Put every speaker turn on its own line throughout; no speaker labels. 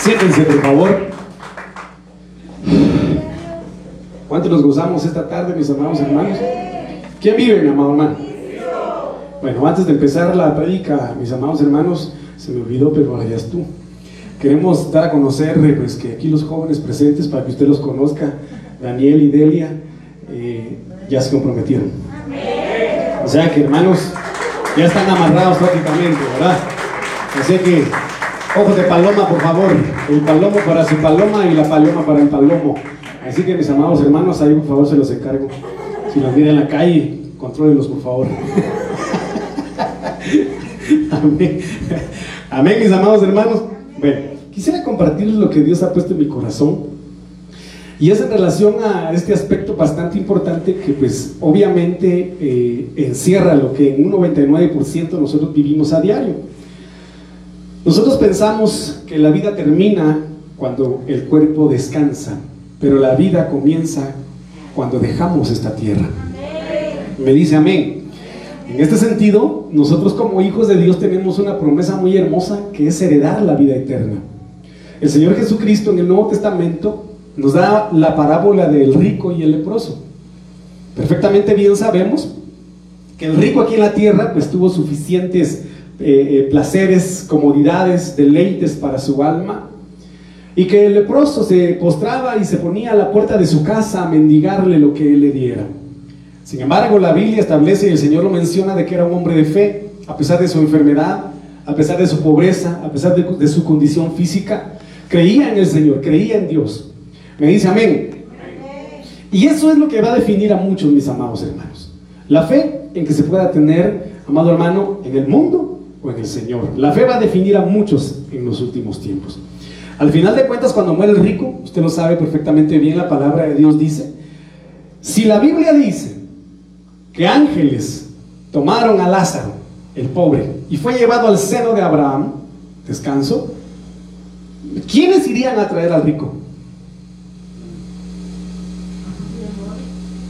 Siéntense, por favor. ¿Cuántos nos gozamos esta tarde, mis amados hermanos? ¿Quién vive, mi amado hermano? Bueno, antes de empezar la predica, mis amados hermanos, se me olvidó, pero ya es tú. Queremos dar a conocer eh, pues, que aquí los jóvenes presentes, para que usted los conozca, Daniel y Delia, eh, ya se comprometieron. O sea que, hermanos, ya están amarrados prácticamente, ¿verdad? Así que Ojos de paloma, por favor. El palomo para su paloma y la paloma para el palomo. Así que mis amados hermanos, ahí por favor se los encargo. Si los miran en la calle, contrólenlos por favor. Amén. Amén, mis amados hermanos. Bueno, quisiera compartirles lo que Dios ha puesto en mi corazón. Y es en relación a este aspecto bastante importante que pues obviamente eh, encierra lo que en un 99% nosotros vivimos a diario. Nosotros pensamos que la vida termina cuando el cuerpo descansa, pero la vida comienza cuando dejamos esta tierra. Me dice amén. En este sentido, nosotros como hijos de Dios tenemos una promesa muy hermosa que es heredar la vida eterna. El Señor Jesucristo en el Nuevo Testamento nos da la parábola del rico y el leproso. Perfectamente bien sabemos que el rico aquí en la tierra pues tuvo suficientes eh, eh, placeres, comodidades, deleites para su alma. Y que el leproso se postraba y se ponía a la puerta de su casa a mendigarle lo que él le diera. Sin embargo, la Biblia establece y el Señor lo menciona de que era un hombre de fe, a pesar de su enfermedad, a pesar de su pobreza, a pesar de, de su condición física, creía en el Señor, creía en Dios. Me dice amén. Y eso es lo que va a definir a muchos, mis amados hermanos. La fe en que se pueda tener, amado hermano, en el mundo en el Señor. La fe va a definir a muchos en los últimos tiempos. Al final de cuentas, cuando muere el rico, usted lo sabe perfectamente bien, la palabra de Dios dice, si la Biblia dice que ángeles tomaron a Lázaro, el pobre, y fue llevado al seno de Abraham, descanso, ¿quiénes irían a traer al rico?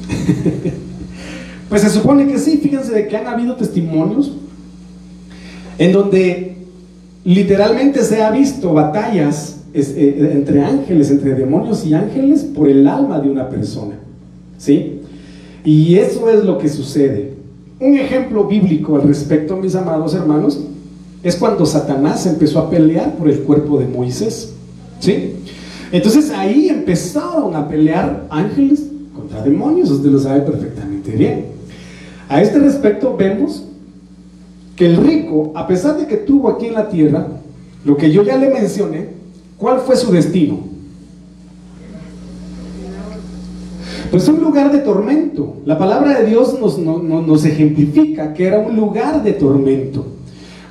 pues se supone que sí, fíjense de que han habido testimonios en donde literalmente se ha visto batallas eh, entre ángeles, entre demonios y ángeles por el alma de una persona. ¿Sí? Y eso es lo que sucede. Un ejemplo bíblico al respecto, mis amados hermanos, es cuando Satanás empezó a pelear por el cuerpo de Moisés. ¿Sí? Entonces ahí empezaron a pelear ángeles contra demonios, usted lo sabe perfectamente bien. A este respecto vemos que el rico, a pesar de que tuvo aquí en la tierra, lo que yo ya le mencioné, ¿cuál fue su destino? Pues un lugar de tormento. La palabra de Dios nos, ejemplifica que era un lugar de tormento.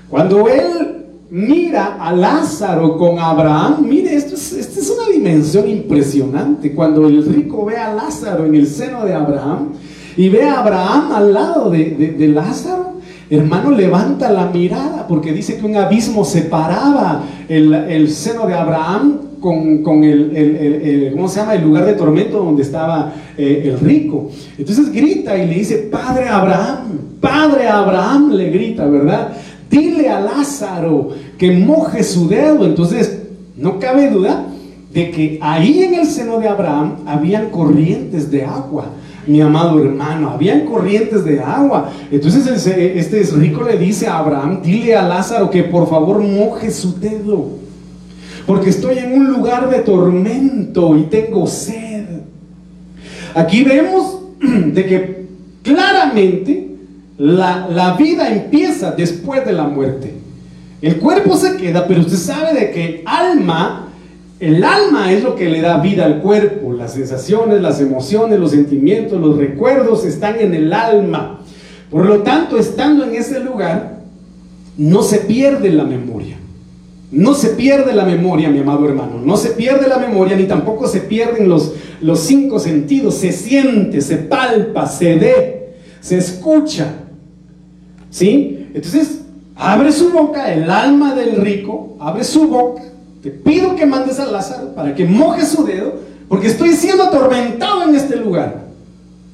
Cuando él mira a Lázaro con Abraham, mire, esto es, es una dimensión impresionante. Cuando el rico ve a Lázaro en el seno de Abraham y ve a Abraham al lado de Lázaro, Hermano, levanta la mirada porque dice que un abismo separaba el, seno de Abraham con, el, ¿cómo se llama? El lugar de tormento donde estaba eh, el rico. Entonces grita y le dice, Padre Abraham, Padre Abraham, le grita, ¿verdad? Dile a Lázaro que moje su dedo. Entonces, no cabe duda de que ahí en el seno de Abraham habían corrientes de agua mi amado hermano, habían corrientes de agua. Entonces este rico le dice a Abraham, dile a Lázaro que por favor moje su dedo, porque estoy en un lugar de tormento y tengo sed. Aquí vemos de que claramente la, la vida empieza después de la muerte. El cuerpo se queda, pero usted sabe de que alma el alma es lo que le da vida al cuerpo, las sensaciones, las emociones, los sentimientos, los recuerdos están en el alma. Por lo tanto, estando en ese lugar, no se pierde la memoria. No se pierde la memoria, mi amado hermano. No se pierde la memoria, ni tampoco se pierden los, los cinco sentidos. Se siente, se palpa, se ve, se escucha. ¿Sí? Entonces, abre su boca, el alma del rico, abre su boca te pido que mandes a Lázaro para que moje su dedo, porque estoy siendo atormentado en este lugar.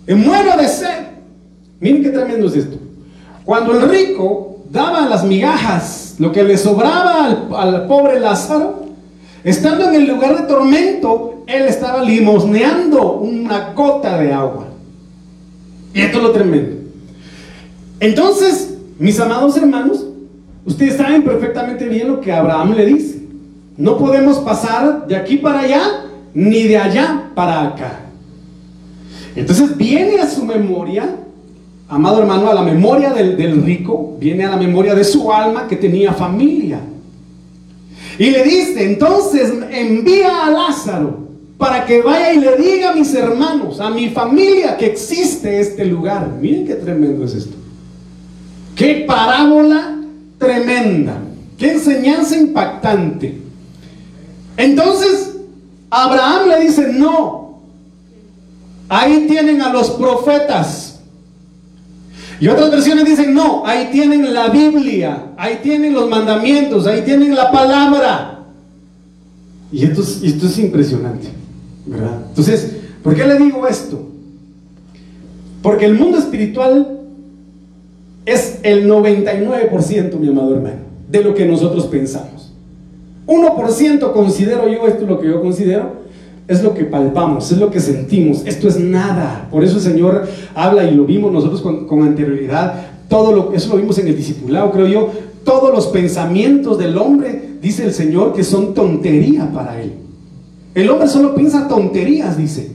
Me muero de sed. Miren qué tremendo es esto. Cuando el rico daba las migajas, lo que le sobraba al, pobre Lázaro, Estando en el lugar de tormento, él estaba limosneando una gota de agua. Y esto es lo tremendo. Entonces, mis amados hermanos, ustedes saben perfectamente bien lo que Abraham le dice. No podemos pasar de aquí para allá, ni de allá para acá. Entonces viene a su memoria, amado hermano, a la memoria del, rico, viene a la memoria de su alma que tenía familia. Y le dice, entonces envía a Lázaro para que vaya y le diga a mis hermanos, a mi familia, que existe este lugar. Miren qué tremendo es esto. Qué parábola tremenda. Qué enseñanza impactante. Entonces, Abraham le dice, no, ahí tienen a los profetas. Y otras versiones dicen, no, ahí tienen la Biblia, ahí tienen los mandamientos, ahí tienen la palabra. Y esto es, esto es impresionante, ¿verdad? Entonces, ¿por qué le digo esto? Porque el mundo espiritual es el 99%, mi amado hermano, de lo que nosotros pensamos. 1% considero yo, esto es lo que yo considero, es lo que palpamos, es lo que sentimos, esto es nada. Por eso el Señor habla y lo vimos nosotros con, anterioridad, todo lo, eso lo vimos en el discipulado, creo yo, todos los pensamientos del hombre, dice el Señor, que son tontería para él. El hombre solo piensa tonterías, dice,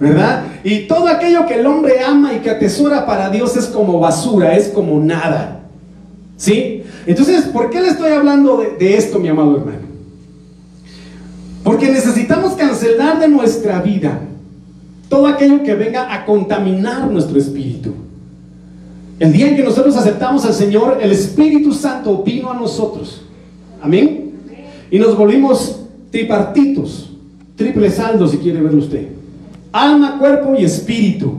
¿verdad? Y todo aquello que el hombre ama y que atesora para Dios es como basura, es como nada. ¿Sí? Entonces, ¿por qué le estoy hablando de esto, mi amado hermano? Porque necesitamos cancelar de nuestra vida todo aquello que venga a contaminar nuestro espíritu. El día en que nosotros aceptamos al Señor, el Espíritu Santo vino a nosotros. Amén. Y nos volvimos tripartitos, triple saldo si quiere verlo usted. Alma, cuerpo y espíritu.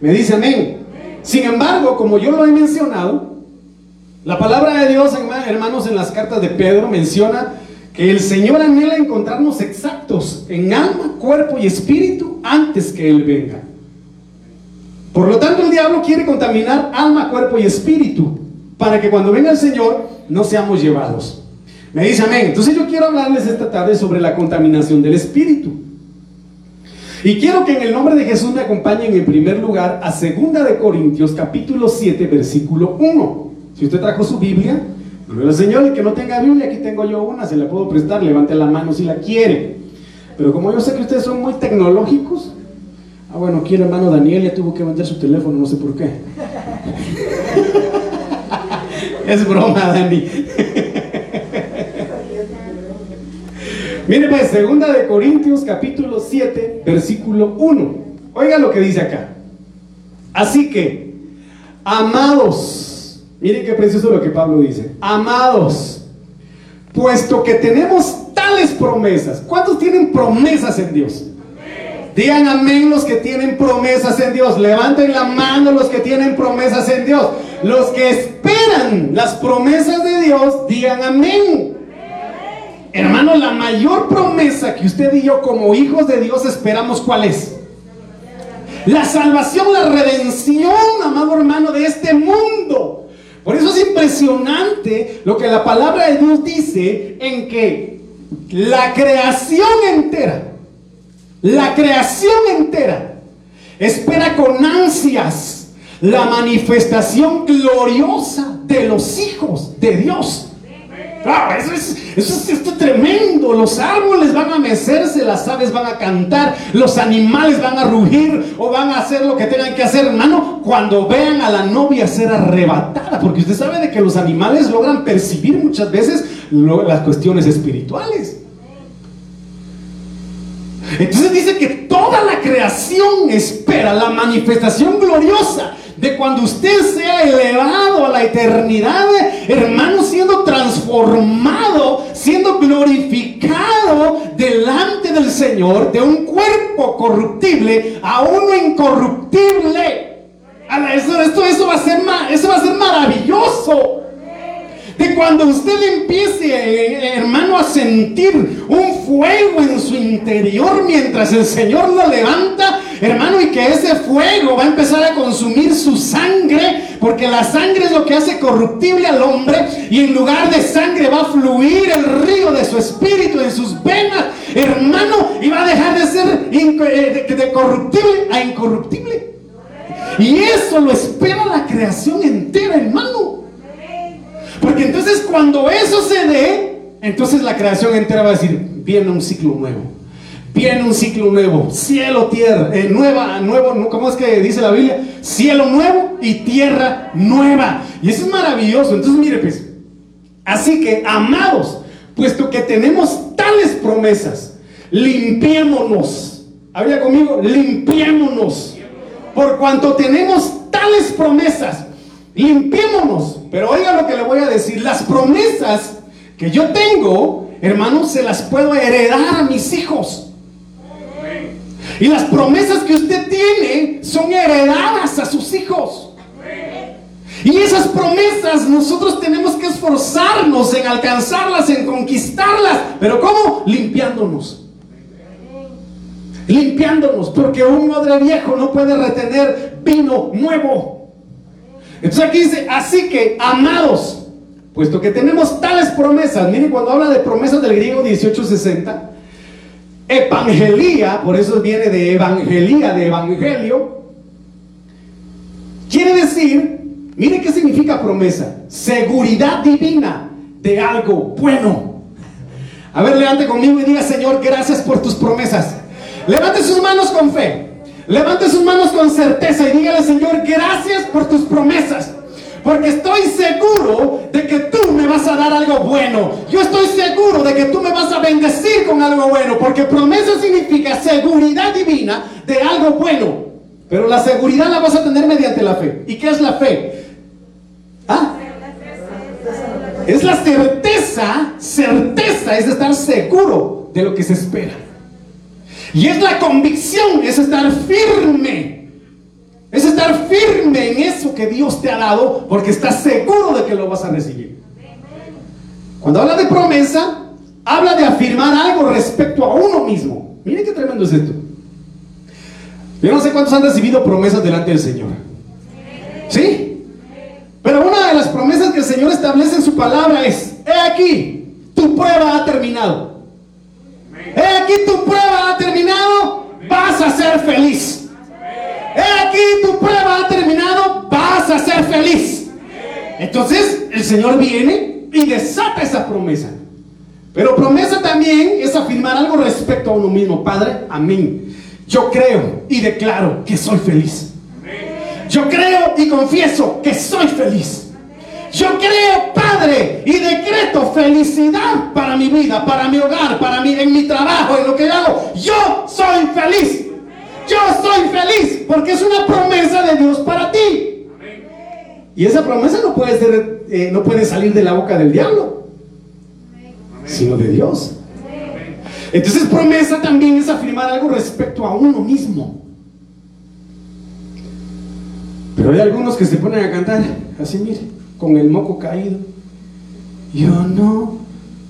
Me dice amén. Sin embargo, como yo lo he mencionado, la palabra de Dios, hermanos, en las cartas de Pedro menciona el Señor anhela encontrarnos exactos en alma, cuerpo y espíritu antes que Él venga. Por lo tanto, el diablo quiere contaminar alma, cuerpo y espíritu para que cuando venga el Señor no seamos llevados. Me dice amén. Entonces yo quiero hablarles esta tarde sobre la contaminación del espíritu. Y quiero que en el nombre de Jesús me acompañen en primer lugar a 2 de Corintios capítulo 7 versículo 1. Si usted trajo su Biblia, el Señor, el que no tenga Biblia, aquí tengo yo una, se la puedo prestar, levante la mano si la quiere. Pero como yo sé que ustedes son muy tecnológicos, ah bueno, aquí el hermano Daniel ya tuvo que vender su teléfono, no sé por qué. es broma, Dani. Mire pues, segunda de Corintios capítulo 7, versículo 1. Oiga lo que dice acá. Así que, amados, Miren qué precioso lo que Pablo dice. Amados, puesto que tenemos tales promesas. ¿Cuántos tienen promesas en Dios? Digan amén los que tienen promesas en Dios. Levanten la mano los que tienen promesas en Dios. Los que esperan las promesas de Dios, digan amén. Hermano, la mayor promesa que usted y yo como hijos de Dios esperamos, ¿cuál es? La salvación, la redención, amado hermano, de este mundo. Por eso es impresionante lo que la palabra de Dios dice en que la creación entera, la creación entera, espera con ansias la manifestación gloriosa de los hijos de Dios. Ah, eso es, eso es, tremendo. Los árboles van a mecerse, las aves van a cantar, los animales van a rugir o van a hacer lo que tengan que hacer, hermano, cuando vean a la novia ser arrebatada. Porque usted sabe de que los animales logran percibir muchas veces las cuestiones espirituales. Entonces dice que toda la creación espera la manifestación gloriosa de cuando usted sea elevado a la eternidad, hermano, siendo transformado, siendo glorificado delante del Señor, de un cuerpo corruptible a uno incorruptible. Eso, eso, va a ser, eso va a ser maravilloso. De cuando usted empiece, hermano, a sentir un fuego en su interior mientras el Señor lo levanta hermano, y que ese fuego va a empezar a consumir su sangre, porque la sangre es lo que hace corruptible al hombre, y en lugar de sangre va a fluir el río de su espíritu en sus venas, hermano, y va a dejar de ser eh, de corruptible a incorruptible. Y eso lo espera la creación entera, hermano. Porque entonces cuando eso se dé, entonces la creación entera va a decir, viene un ciclo nuevo. Viene un ciclo nuevo, cielo, tierra, eh, nueva, nuevo, ¿cómo es que dice la Biblia? Cielo nuevo y tierra nueva. Y eso es maravilloso. Entonces, mire, pues, así que, amados, puesto que tenemos tales promesas, limpiémonos. Habla conmigo, limpiémonos. Por cuanto tenemos tales promesas, limpiémonos. Pero oiga lo que le voy a decir, las promesas que yo tengo, hermanos, se las puedo heredar a mis hijos. Y las promesas que usted tiene son heredadas a sus hijos. Y esas promesas nosotros tenemos que esforzarnos en alcanzarlas, en conquistarlas. Pero ¿cómo? Limpiándonos. Limpiándonos. Porque un odre viejo no puede retener vino nuevo. Entonces aquí dice, así que, amados, puesto que tenemos tales promesas, miren cuando habla de promesas del griego 1860, evangelía, por eso viene de evangelía, de evangelio, quiere decir, mire qué significa promesa, seguridad divina de algo bueno. A ver, levante conmigo y diga, Señor, gracias por tus promesas. Levante sus manos con fe. Levante sus manos con certeza y dígale, Señor, gracias por tus promesas. Porque estoy seguro de que tú me vas a dar algo bueno. Yo estoy seguro de que tú me vas a bendecir con algo bueno. Porque promesa significa seguridad divina de algo bueno. Pero la seguridad la vas a tener mediante la fe. ¿Y qué es la fe? ¿Ah? Es la certeza, certeza es estar seguro de lo que se espera. Y es la convicción, es estar firme es estar firme en eso que Dios te ha dado porque estás seguro de que lo vas a recibir. Cuando habla de promesa, habla de afirmar algo respecto a uno mismo. Miren qué tremendo es esto. Yo no sé cuántos han recibido promesas delante del Señor. ¿Sí? Pero una de las promesas que el Señor establece en su palabra es, he aquí, tu prueba ha terminado. He aquí, tu prueba ha terminado, vas a ser feliz. He aquí tu prueba ha terminado, vas a ser feliz. Entonces el Señor viene y desata esa promesa. Pero promesa también es afirmar algo respecto a uno mismo. Padre, amén. Yo creo y declaro que soy feliz. Yo creo y confieso que soy feliz. Yo creo, Padre, y decreto felicidad para mi vida, para mi hogar, para mí, en mi trabajo, en lo que hago. Yo soy feliz. Yo soy feliz porque es una promesa de Dios para ti. Y esa promesa no puede, ser, eh, no puede salir de la boca del diablo, sino de Dios. Entonces promesa también es afirmar algo respecto a uno mismo. Pero hay algunos que se ponen a cantar así, mire, con el moco caído. Yo no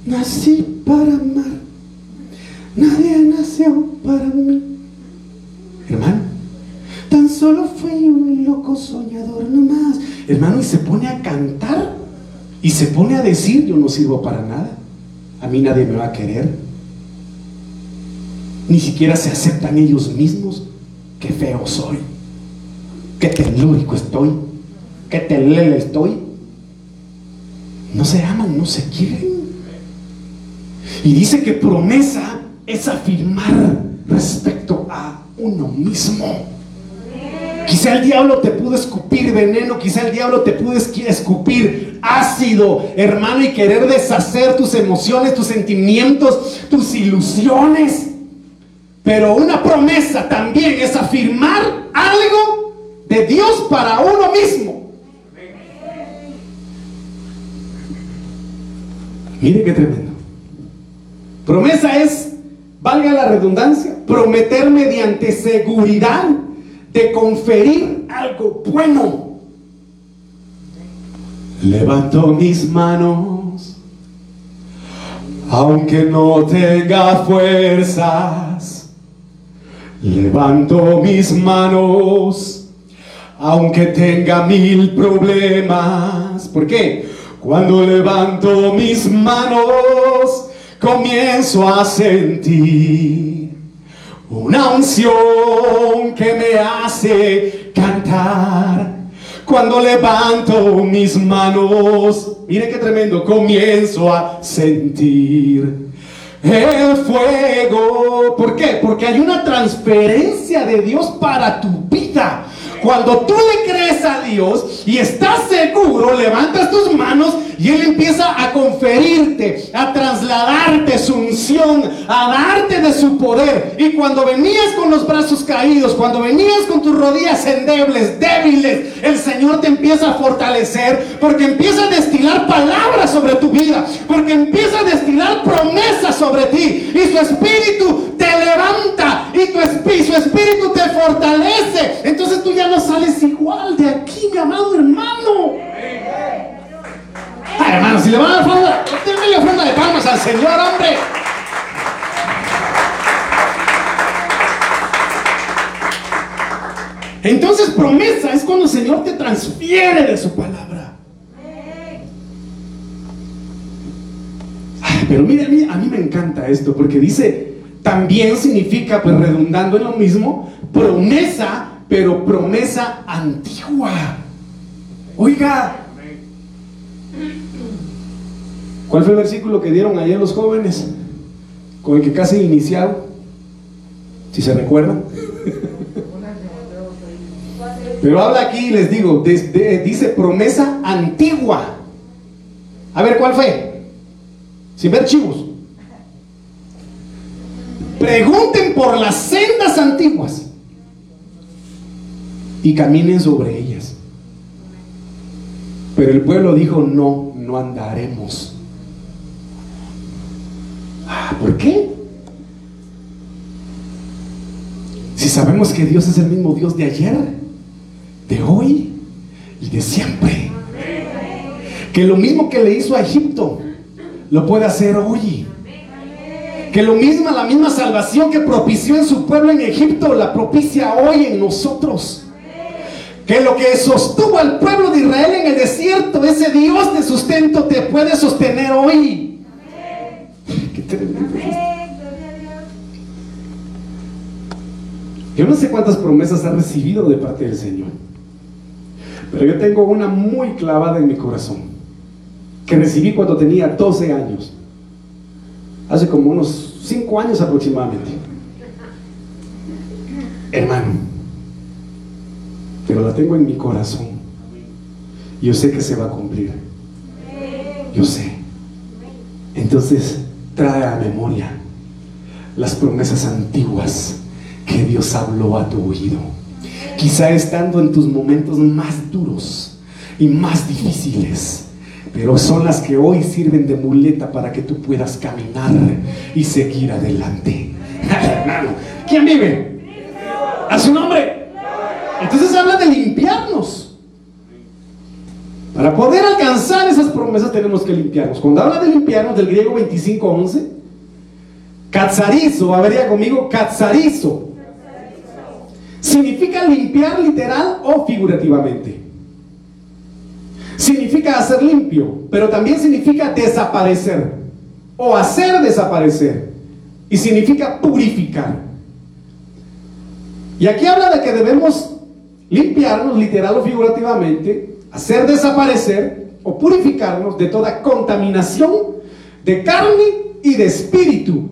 nací para amar. Nadie nació para mí. Hermano, tan solo fui un loco soñador nomás. Hermano, y se pone a cantar y se pone a decir, yo no sirvo para nada. A mí nadie me va a querer. Ni siquiera se aceptan ellos mismos. Qué feo soy. Qué telúrico estoy. Qué telele estoy. No se aman, no se quieren. Y dice que promesa es afirmar respecto a uno mismo. Quizá el diablo te pudo escupir veneno, quizá el diablo te pudo escupir ácido, hermano, y querer deshacer tus emociones, tus sentimientos, tus ilusiones. Pero una promesa también es afirmar algo de Dios para uno mismo. Mire qué tremendo. Promesa es valga la redundancia, prometer mediante seguridad de conferir algo bueno. Levanto mis manos, aunque no tenga fuerzas, Levanto mis manos, aunque tenga mil problemas. ¿Por qué? Cuando levanto mis manos, comienzo a sentir una unción que me hace cantar. Cuando levanto mis manos, mire qué tremendo, comienzo a sentir el fuego. ¿Por qué? Porque hay una transferencia de Dios para tu vida. Cuando tú le crees a Dios y estás seguro, levantas tus manos y Él empieza a conferirte, a trasladarte su unción, a darte de su poder. Y cuando venías con los brazos caídos, cuando venías con tus rodillas endebles, débiles, el Señor te empieza a fortalecer porque empieza a destilar palabras sobre tu vida, porque empieza a destilar promesas sobre ti. Y su espíritu te levanta y tu su espíritu te fortalece. Entonces tú ya no sales igual de aquí, mi amado hermano. Ay, hermano, si le van a dar ofrenda, denme la ofrenda de palmas al Señor, hombre. Entonces promesa es cuando el Señor te transfiere de su palabra. pero mire, a mí, a mí me encanta esto porque dice, también significa, pues redundando en lo mismo, promesa pero promesa antigua. Oiga, ¿cuál fue el versículo que dieron ayer los jóvenes? Con el que casi iniciaron, si se recuerdan. Pero habla aquí, les digo, dice promesa antigua. A ver, ¿cuál fue? Sin ver chivos. Pregunten por las sendas antiguas y caminen sobre ellas. Pero el pueblo dijo, no, no andaremos. Ah, ¿Por qué? Si sabemos que Dios es el mismo Dios de ayer, de hoy y de siempre. Que lo mismo que le hizo a Egipto, lo puede hacer hoy. Que lo mismo, la misma salvación que propició en su pueblo en Egipto, la propicia hoy en nosotros que lo que sostuvo al pueblo de Israel en el desierto, ese Dios de sustento te puede sostener hoy. Yo no sé cuántas promesas ha recibido de parte del Señor, pero yo tengo una muy clavada en mi corazón, que recibí cuando tenía 12 años, hace como unos 5 años aproximadamente. Hermano, la tengo en mi corazón. Yo sé que se va a cumplir. Yo sé. Entonces, trae a memoria las promesas antiguas que Dios habló a tu oído. Quizá estando en tus momentos más duros y más difíciles, pero son las que hoy sirven de muleta para que tú puedas caminar y seguir adelante. ¿quién vive? A su nombre. Entonces habla de limpiarnos. Para poder alcanzar esas promesas tenemos que limpiarnos. Cuando habla de limpiarnos, del griego 25.11, katsarizo, a ver ya conmigo, katsarizo. Significa limpiar literal o figurativamente. Significa hacer limpio, pero también significa desaparecer o hacer desaparecer. Y significa purificar. Y aquí habla de que debemos limpiarnos literal o figurativamente, hacer desaparecer o purificarnos de toda contaminación de carne y de espíritu.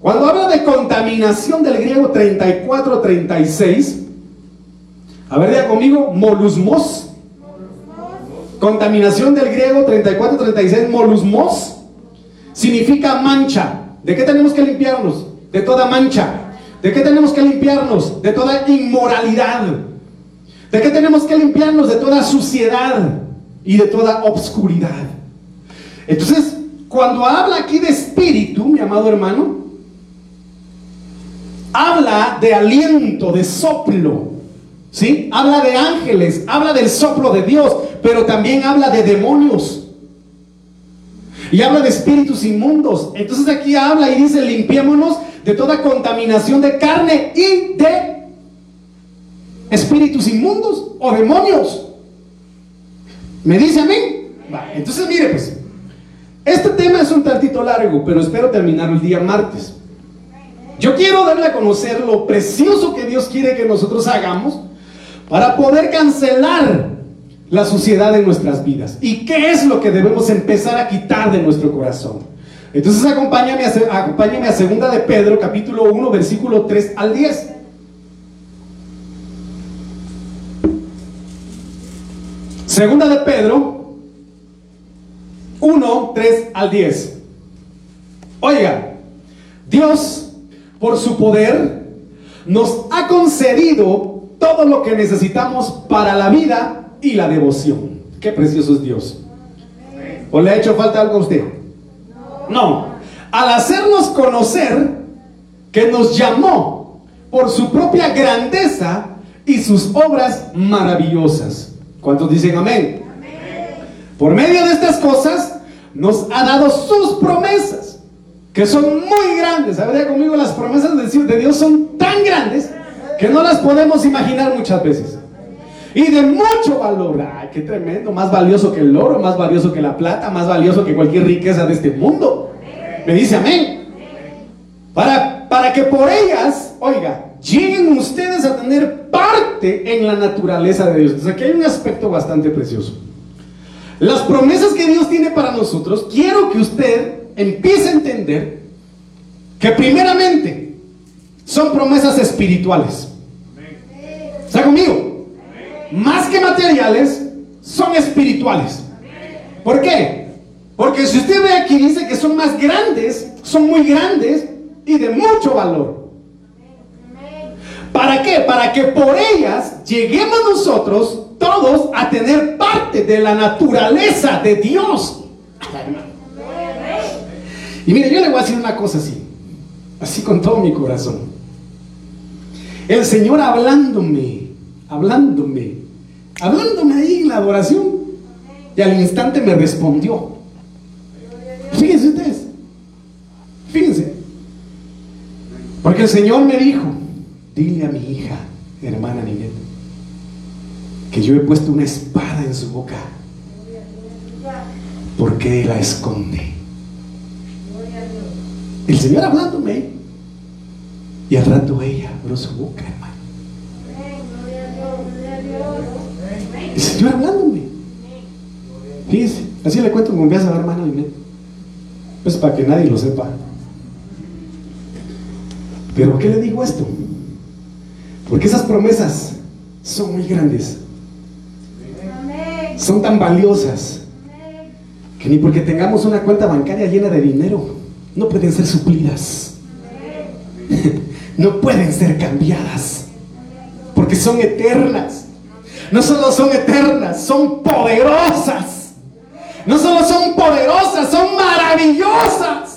Cuando habla de contaminación del griego 34-36, a ver, ya conmigo, molusmos. Contaminación del griego 34-36, molusmos, significa mancha. ¿De qué tenemos que limpiarnos? De toda mancha. ¿De qué tenemos que limpiarnos? De toda inmoralidad. ¿De qué tenemos que limpiarnos? De toda suciedad y de toda obscuridad. Entonces, cuando habla aquí de espíritu, mi amado hermano, habla de aliento, de soplo. ¿Sí? Habla de ángeles, habla del soplo de Dios, pero también habla de demonios. Y habla de espíritus inmundos. Entonces aquí habla y dice, limpiémonos de toda contaminación de carne y de espíritus inmundos o demonios. ¿Me dice a mí? entonces mire pues, este tema es un tantito largo, pero espero terminar el día martes. Yo quiero darle a conocer lo precioso que Dios quiere que nosotros hagamos para poder cancelar la suciedad de nuestras vidas. ¿Y qué es lo que debemos empezar a quitar de nuestro corazón? Entonces acompáñame a, acompáñame a segunda de Pedro, capítulo 1, versículo 3 al 10. Segunda de Pedro 1, 3 al 10. Oiga, Dios, por su poder, nos ha concedido todo lo que necesitamos para la vida y la devoción. Qué precioso es Dios. ¿O le ha hecho falta algo a usted? No. Al hacernos conocer que nos llamó por su propia grandeza y sus obras maravillosas. ¿Cuántos dicen amén? Por medio de estas cosas nos ha dado sus promesas, que son muy grandes. ¿Sabría conmigo? Las promesas de Dios son tan grandes que no las podemos imaginar muchas veces. Y de mucho valor. ¡Ay, qué tremendo! Más valioso que el oro, más valioso que la plata, más valioso que cualquier riqueza de este mundo. Me dice amén. Para que por ellas, oiga, lleguen ustedes a tener parte en la naturaleza de Dios. Entonces aquí hay un aspecto bastante precioso. Las promesas que Dios tiene para nosotros, quiero que usted empiece a entender que primeramente son promesas espirituales. ¿Está conmigo? Más que materiales, son espirituales. ¿Por qué? Porque si usted ve aquí, dice que son más grandes, son muy grandes y de mucho valor. ¿Para qué? Para que por ellas lleguemos nosotros todos a tener parte de la naturaleza de Dios. Y mire, yo le voy a decir una cosa así, así con todo mi corazón. El Señor hablándome, hablándome, hablándome ahí en la adoración, y al instante me respondió. Fíjense ustedes, fíjense, porque el Señor me dijo, Dile a mi hija, hermana Ninette, que yo he puesto una espada en su boca. Porque la esconde. El Señor hablándome. Y al rato ella abrió su boca, hermano. El Señor hablándome. Fíjese, así le cuento con confianza a la hermana Ninette. Pues para que nadie lo sepa. Pero ¿qué le digo esto? Porque esas promesas son muy grandes. Son tan valiosas que ni porque tengamos una cuenta bancaria llena de dinero no pueden ser suplidas. No pueden ser cambiadas. Porque son eternas. No solo son eternas, son poderosas. No solo son poderosas, son maravillosas.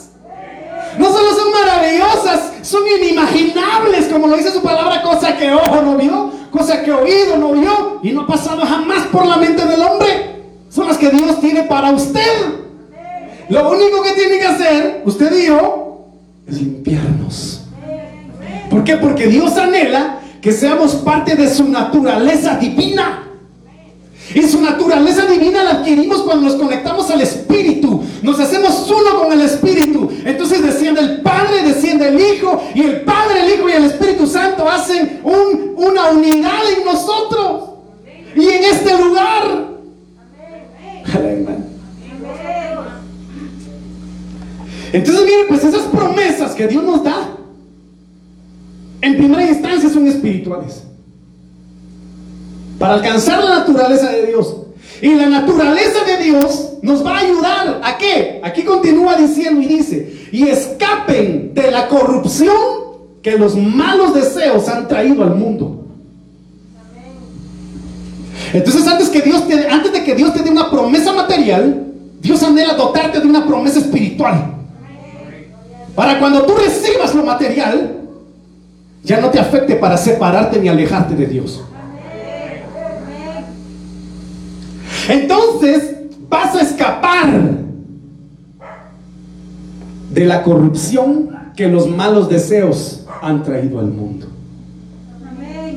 No solo son maravillosas, son inimaginables, como lo dice su palabra, cosa que ojo no vio, cosa que oído no vio y no ha pasado jamás por la mente del hombre. Son las que Dios tiene para usted. Lo único que tiene que hacer, usted y yo, es limpiarnos. ¿Por qué? Porque Dios anhela que seamos parte de su naturaleza divina. Y su naturaleza divina la adquirimos cuando nos conectamos al Espíritu. Nos hacemos uno con el Espíritu. Entonces desciende el Padre, desciende el Hijo. Y el Padre, el Hijo y el Espíritu Santo hacen una unidad en nosotros. Y en este lugar. Entonces, miren, pues esas promesas que Dios nos da, en primera instancia son espirituales para alcanzar la naturaleza de Dios. Y la naturaleza de Dios nos va a ayudar a qué? Aquí continúa diciendo y dice, y escapen de la corrupción que los malos deseos han traído al mundo. Entonces antes, que Dios te, antes de que Dios te dé una promesa material, Dios anhela dotarte de una promesa espiritual. Para cuando tú recibas lo material, ya no te afecte para separarte ni alejarte de Dios. Entonces vas a escapar de la corrupción que los malos deseos han traído al mundo.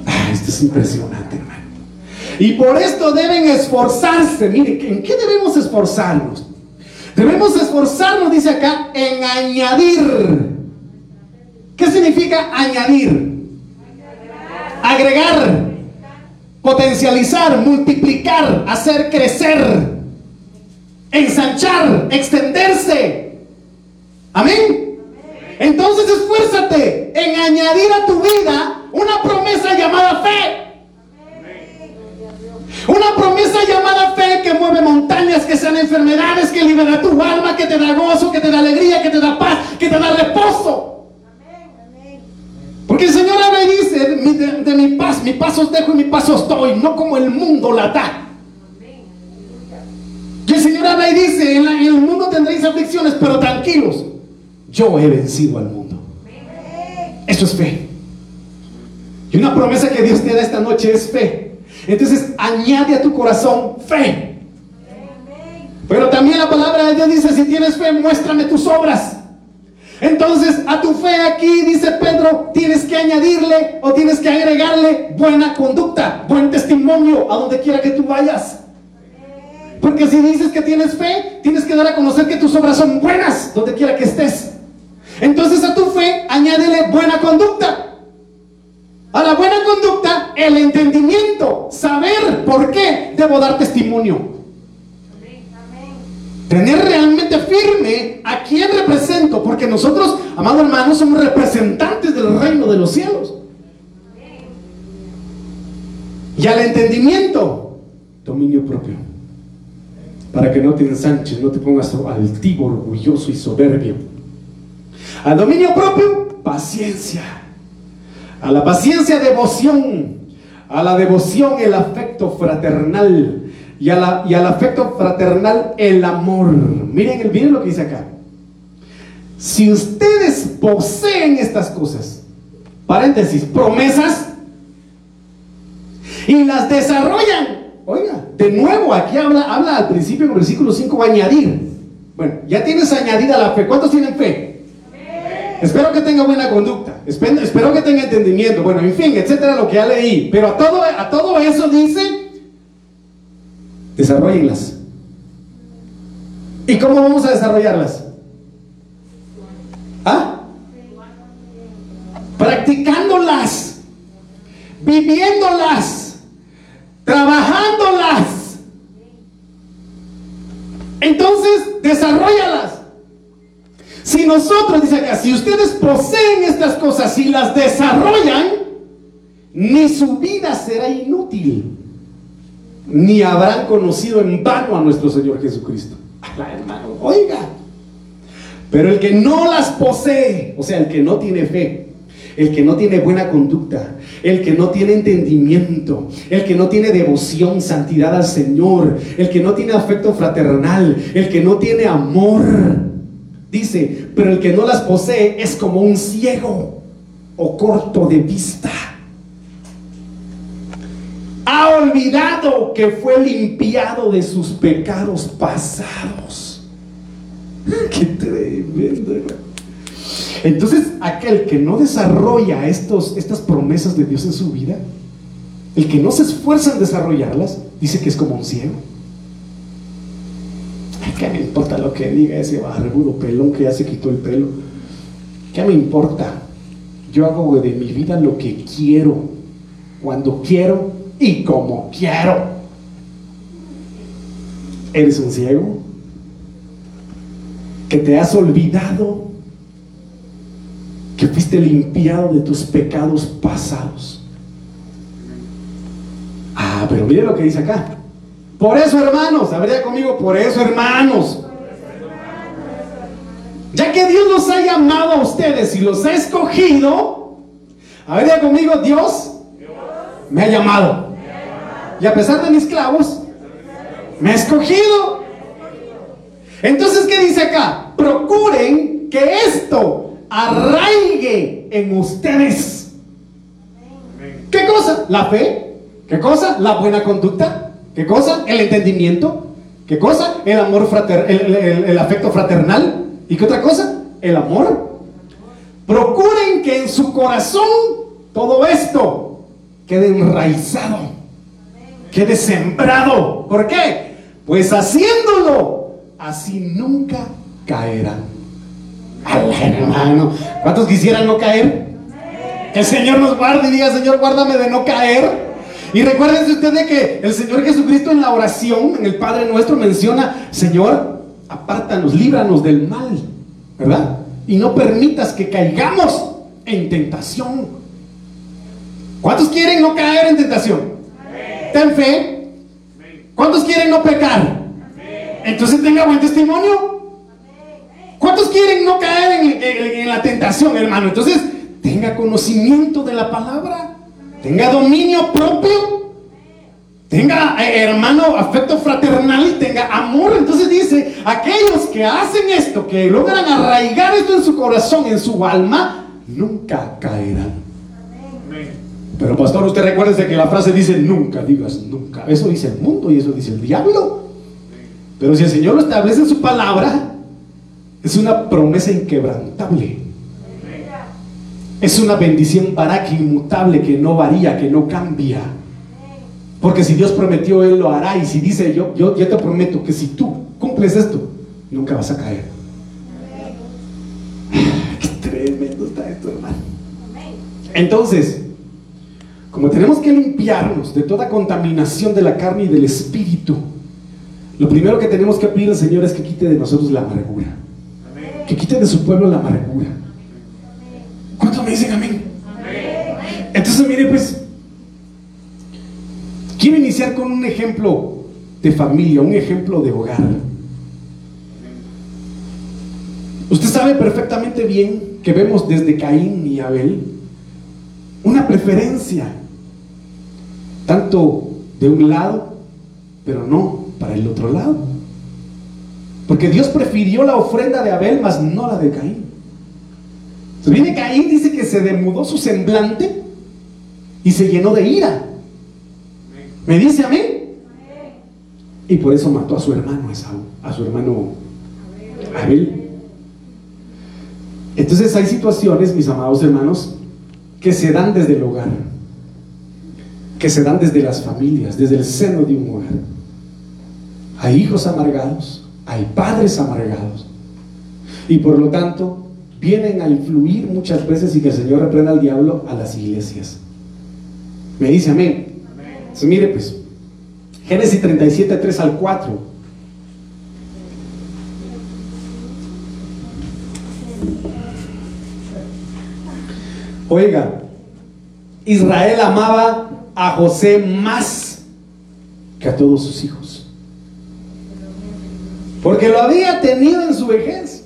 Ah, esto es impresionante, hermano. Y por esto deben esforzarse. Mire, ¿en qué debemos esforzarnos? Debemos esforzarnos, dice acá, en añadir. ¿Qué significa añadir? Agregar, potencializar, multiplicar, hacer crecer, ensanchar, extenderse. Amén. Entonces esfuérzate en añadir a tu vida una promesa llamada fe. Una promesa llamada fe que mueve montañas, que sean enfermedades, que libera tu alma, que te da gozo, que te da alegría, que te da paz, que te da reposo. Porque el Señor habla y dice, de, mi paz, mi paz os dejo y mi paz os doy, no como el mundo la da. Y el Señor habla y dice, en, en el mundo tendréis aflicciones, pero tranquilos, yo he vencido al mundo. Eso es fe. Y una promesa que Dios te da esta noche es fe. Entonces añade a tu corazón fe. Pero también la palabra de Dios dice, si tienes fe, muéstrame tus obras. Entonces a tu fe aquí, dice Pedro, tienes que añadirle o tienes que agregarle buena conducta, buen testimonio a donde quiera que tú vayas. Porque si dices que tienes fe, tienes que dar a conocer que tus obras son buenas donde quiera que estés. Entonces a tu fe añádele buena conducta. A la buena conducta, el entendimiento, saber por qué debo dar testimonio. Tener realmente firme a quién represento, porque nosotros, amados hermanos, somos representantes del reino de los cielos. Y al entendimiento, dominio propio. Para que no te ensanches, no te pongas altivo, orgulloso y soberbio. Al dominio propio, paciencia a la paciencia, devoción. A la devoción, el afecto fraternal. Y, a la, y al afecto fraternal, el amor. Miren, miren lo que dice acá. Si ustedes poseen estas cosas, paréntesis, promesas, y las desarrollan, oiga, de nuevo aquí habla, habla al principio en el versículo 5, añadir. Bueno, ya tienes añadida la fe. ¿Cuántos tienen fe? Espero que tenga buena conducta. Espero que tenga entendimiento. Bueno, en fin, etcétera, lo que ya leí. Pero a todo, a todo eso dice, desarrollenlas. ¿Y cómo vamos a desarrollarlas? ¿Ah? Practicándolas, viviéndolas, trabajándolas. Entonces, desarrollalas. Si nosotros, dice acá, si ustedes poseen estas cosas y las desarrollan, ni su vida será inútil, ni habrán conocido en vano a nuestro Señor Jesucristo. hermano, oiga. Pero el que no las posee, o sea, el que no tiene fe, el que no tiene buena conducta, el que no tiene entendimiento, el que no tiene devoción, santidad al Señor, el que no tiene afecto fraternal, el que no tiene amor, Dice, pero el que no las posee es como un ciego o corto de vista. Ha olvidado que fue limpiado de sus pecados pasados. Qué tremendo. Entonces, aquel que no desarrolla estos, estas promesas de Dios en su vida, el que no se esfuerza en desarrollarlas, dice que es como un ciego. ¿Qué me importa lo que diga ese barbudo pelón que ya se quitó el pelo? ¿Qué me importa? Yo hago de mi vida lo que quiero, cuando quiero y como quiero. ¿Eres un ciego? ¿Que te has olvidado? ¿Que fuiste limpiado de tus pecados pasados? Ah, pero mire lo que dice acá. Por eso, hermanos, habría conmigo, por eso, hermanos. Ya que Dios los ha llamado a ustedes y los ha escogido, habría conmigo, Dios me ha llamado. Y a pesar de mis clavos, me ha escogido. Entonces, ¿qué dice acá? Procuren que esto arraigue en ustedes. ¿Qué cosa? La fe. ¿Qué cosa? La buena conducta. ¿Qué cosa? El entendimiento. ¿Qué cosa? El amor fraternal, el, afecto fraternal. ¿Y qué otra cosa? El amor. procuren que en su corazón todo esto quede enraizado, quede sembrado. ¿Por qué? Pues haciéndolo, así nunca caerán. Al hermano, ¿cuántos quisieran no caer? Que el Señor nos guarde y diga, Señor, guárdame de no caer. Y recuérdense ustedes que el Señor Jesucristo en la oración, en el Padre nuestro, menciona, Señor, apártanos, líbranos del mal, ¿verdad? Y no permitas que caigamos en tentación. ¿Cuántos quieren no caer en tentación? Ten fe. ¿Cuántos quieren no pecar? Entonces tenga buen testimonio. ¿Cuántos quieren no caer en, la tentación, hermano? Entonces tenga conocimiento de la palabra, tenga dominio propio, tenga, eh, hermano, afecto fraternal y tenga amor. Entonces dice, aquellos que hacen esto, que logran arraigar esto en su corazón, en su alma, nunca caerán. Pero pastor, usted recuerde que la frase dice nunca, digas nunca. Eso dice el mundo y eso dice el diablo. Pero si el Señor lo establece en su palabra, es una promesa inquebrantable. Es una bendición para que inmutable, que no varía, que no cambia. Porque si Dios prometió, Él lo hará. Y si dice, yo, yo, te prometo que si tú cumples esto, nunca vas a caer. Qué tremendo está esto, hermano. Entonces, como tenemos que limpiarnos de toda contaminación de la carne y del espíritu, lo primero que tenemos que pedir al Señor es que quite de nosotros la amargura. Que quite de su pueblo la amargura. ¿Cuántos me dicen amén? Entonces, mire, pues, quiero iniciar con un ejemplo de familia, un ejemplo de hogar. Usted sabe perfectamente bien que vemos desde Caín y Abel una preferencia, tanto de un lado, pero no para el otro lado. Porque Dios prefirió la ofrenda de Abel, mas no la de Caín. Entonces viene Caín, dice que se demudó su semblante y se llenó de ira. ¿Me dice amén? Y por eso mató a su hermano a su hermano Abel. Entonces hay situaciones, mis amados hermanos, que se dan desde el hogar, que se dan desde las familias, desde el seno de un hogar. Hay hijos amargados, hay padres amargados. Y por lo tanto, vienen a influir muchas veces y que el Señor reprenda al diablo a las iglesias. Me dice amén. Entonces, mire pues, Génesis 37, 3 al 4. Oiga, Israel amaba a José más que a todos sus hijos. Porque lo había tenido en su vejez.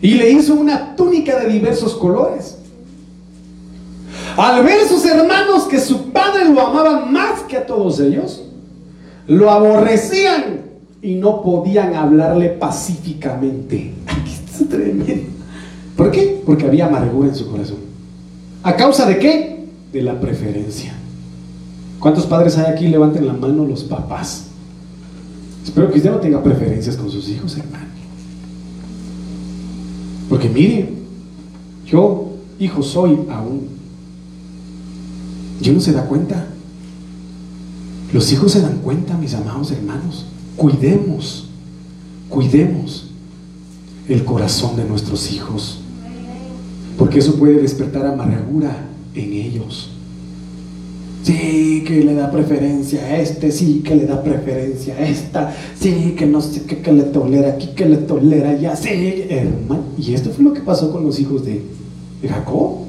Y le hizo una túnica de diversos colores. Al ver sus hermanos que su padre lo amaba más que a todos ellos, lo aborrecían y no podían hablarle pacíficamente. Esto es tremendo. ¿Por qué? Porque había amargura en su corazón. ¿A causa de qué? De la preferencia. ¿Cuántos padres hay aquí? Levanten la mano los papás. Espero que usted no tenga preferencias con sus hijos, hermano. Porque mire, yo, hijo, soy aún. Yo no se da cuenta. Los hijos se dan cuenta, mis amados hermanos. Cuidemos, cuidemos el corazón de nuestros hijos. Porque eso puede despertar amargura en ellos. Sí, que le da preferencia a este, sí, que le da preferencia a esta, sí, que no sé qué, que le tolera aquí, que le tolera allá, sí, hermano. Y esto fue lo que pasó con los hijos de, Jacob.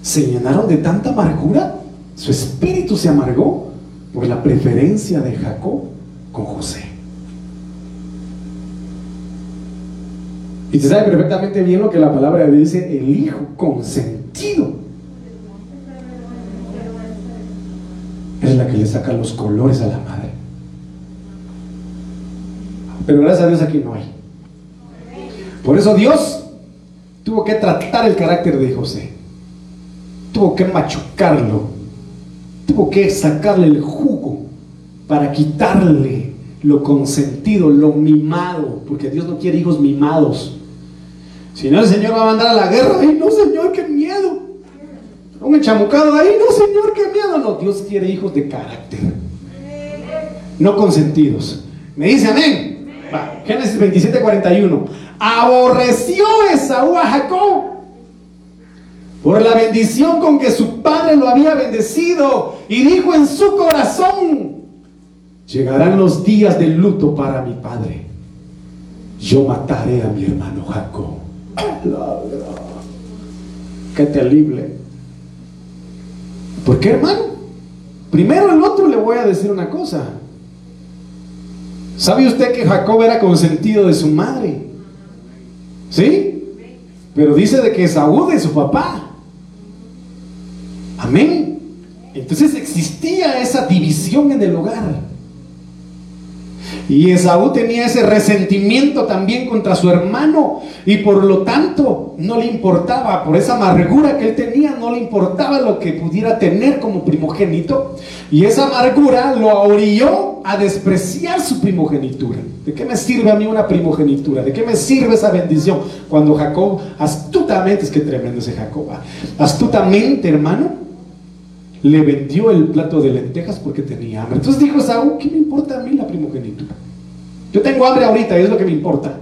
Se llenaron de tanta amargura, su espíritu se amargó por la preferencia de Jacob con José. Y se sabe perfectamente bien lo que la palabra dice, el hijo consentido la que le saca los colores a la madre. Pero gracias a Dios aquí no hay. Por eso Dios tuvo que tratar el carácter de José. Tuvo que machucarlo. Tuvo que sacarle el jugo para quitarle lo consentido, lo mimado, porque Dios no quiere hijos mimados. Si no, el Señor va a mandar a la guerra. Ay, no, Señor. Un enchamucado ahí, no, Señor, qué miedo. No, Dios quiere hijos de carácter. No consentidos. Me dice amén. Va, Génesis 27, 41. Aborreció Esaú a Jacob por la bendición con que su padre lo había bendecido y dijo en su corazón, llegarán los días de luto para mi padre. Yo mataré a mi hermano Jacob. Qué terrible. ¿Por qué, hermano? Primero el otro le voy a decir una cosa. ¿Sabe usted que Jacob era consentido de su madre? ¿Sí? Pero dice de que Saúl de su papá. Amén. Entonces existía esa división en el hogar. Y Esaú tenía ese resentimiento también contra su hermano y por lo tanto no le importaba, por esa amargura que él tenía, no le importaba lo que pudiera tener como primogénito. Y esa amargura lo orilló a despreciar su primogenitura. ¿De qué me sirve a mí una primogenitura? ¿De qué me sirve esa bendición? Cuando Jacob astutamente, es que tremendo ese Jacob, ¿ah? astutamente hermano, le vendió el plato de lentejas porque tenía hambre. Entonces dijo Saúl, ¿qué me importa a mí la primogenitura? Yo tengo hambre ahorita es lo que me importa.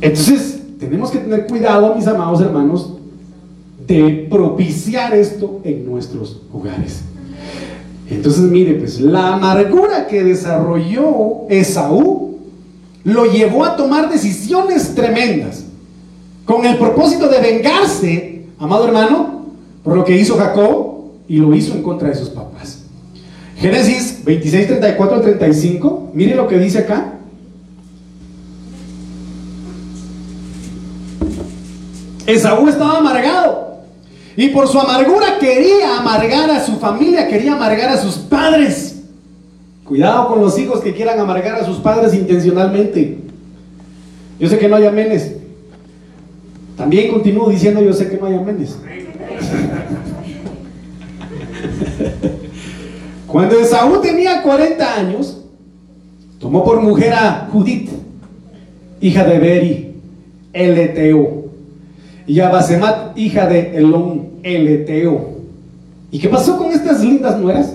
Entonces, tenemos que tener cuidado, mis amados hermanos, de propiciar esto en nuestros hogares. Entonces, mire, pues la amargura que desarrolló Esaú lo llevó a tomar decisiones tremendas con el propósito de vengarse, amado hermano, por lo que hizo Jacob y lo hizo en contra de sus papás. Génesis 26, 34 35, mire lo que dice acá. Esaú estaba amargado y por su amargura quería amargar a su familia, quería amargar a sus padres. Cuidado con los hijos que quieran amargar a sus padres intencionalmente. Yo sé que no hay amenes. También continúo diciendo, yo sé que no hay amenes. Cuando Esaú tenía 40 años, tomó por mujer a Judith, hija de Beri, el Eteo, y a Basemat, hija de Elón, el Eteo. ¿Y qué pasó con estas lindas nueras?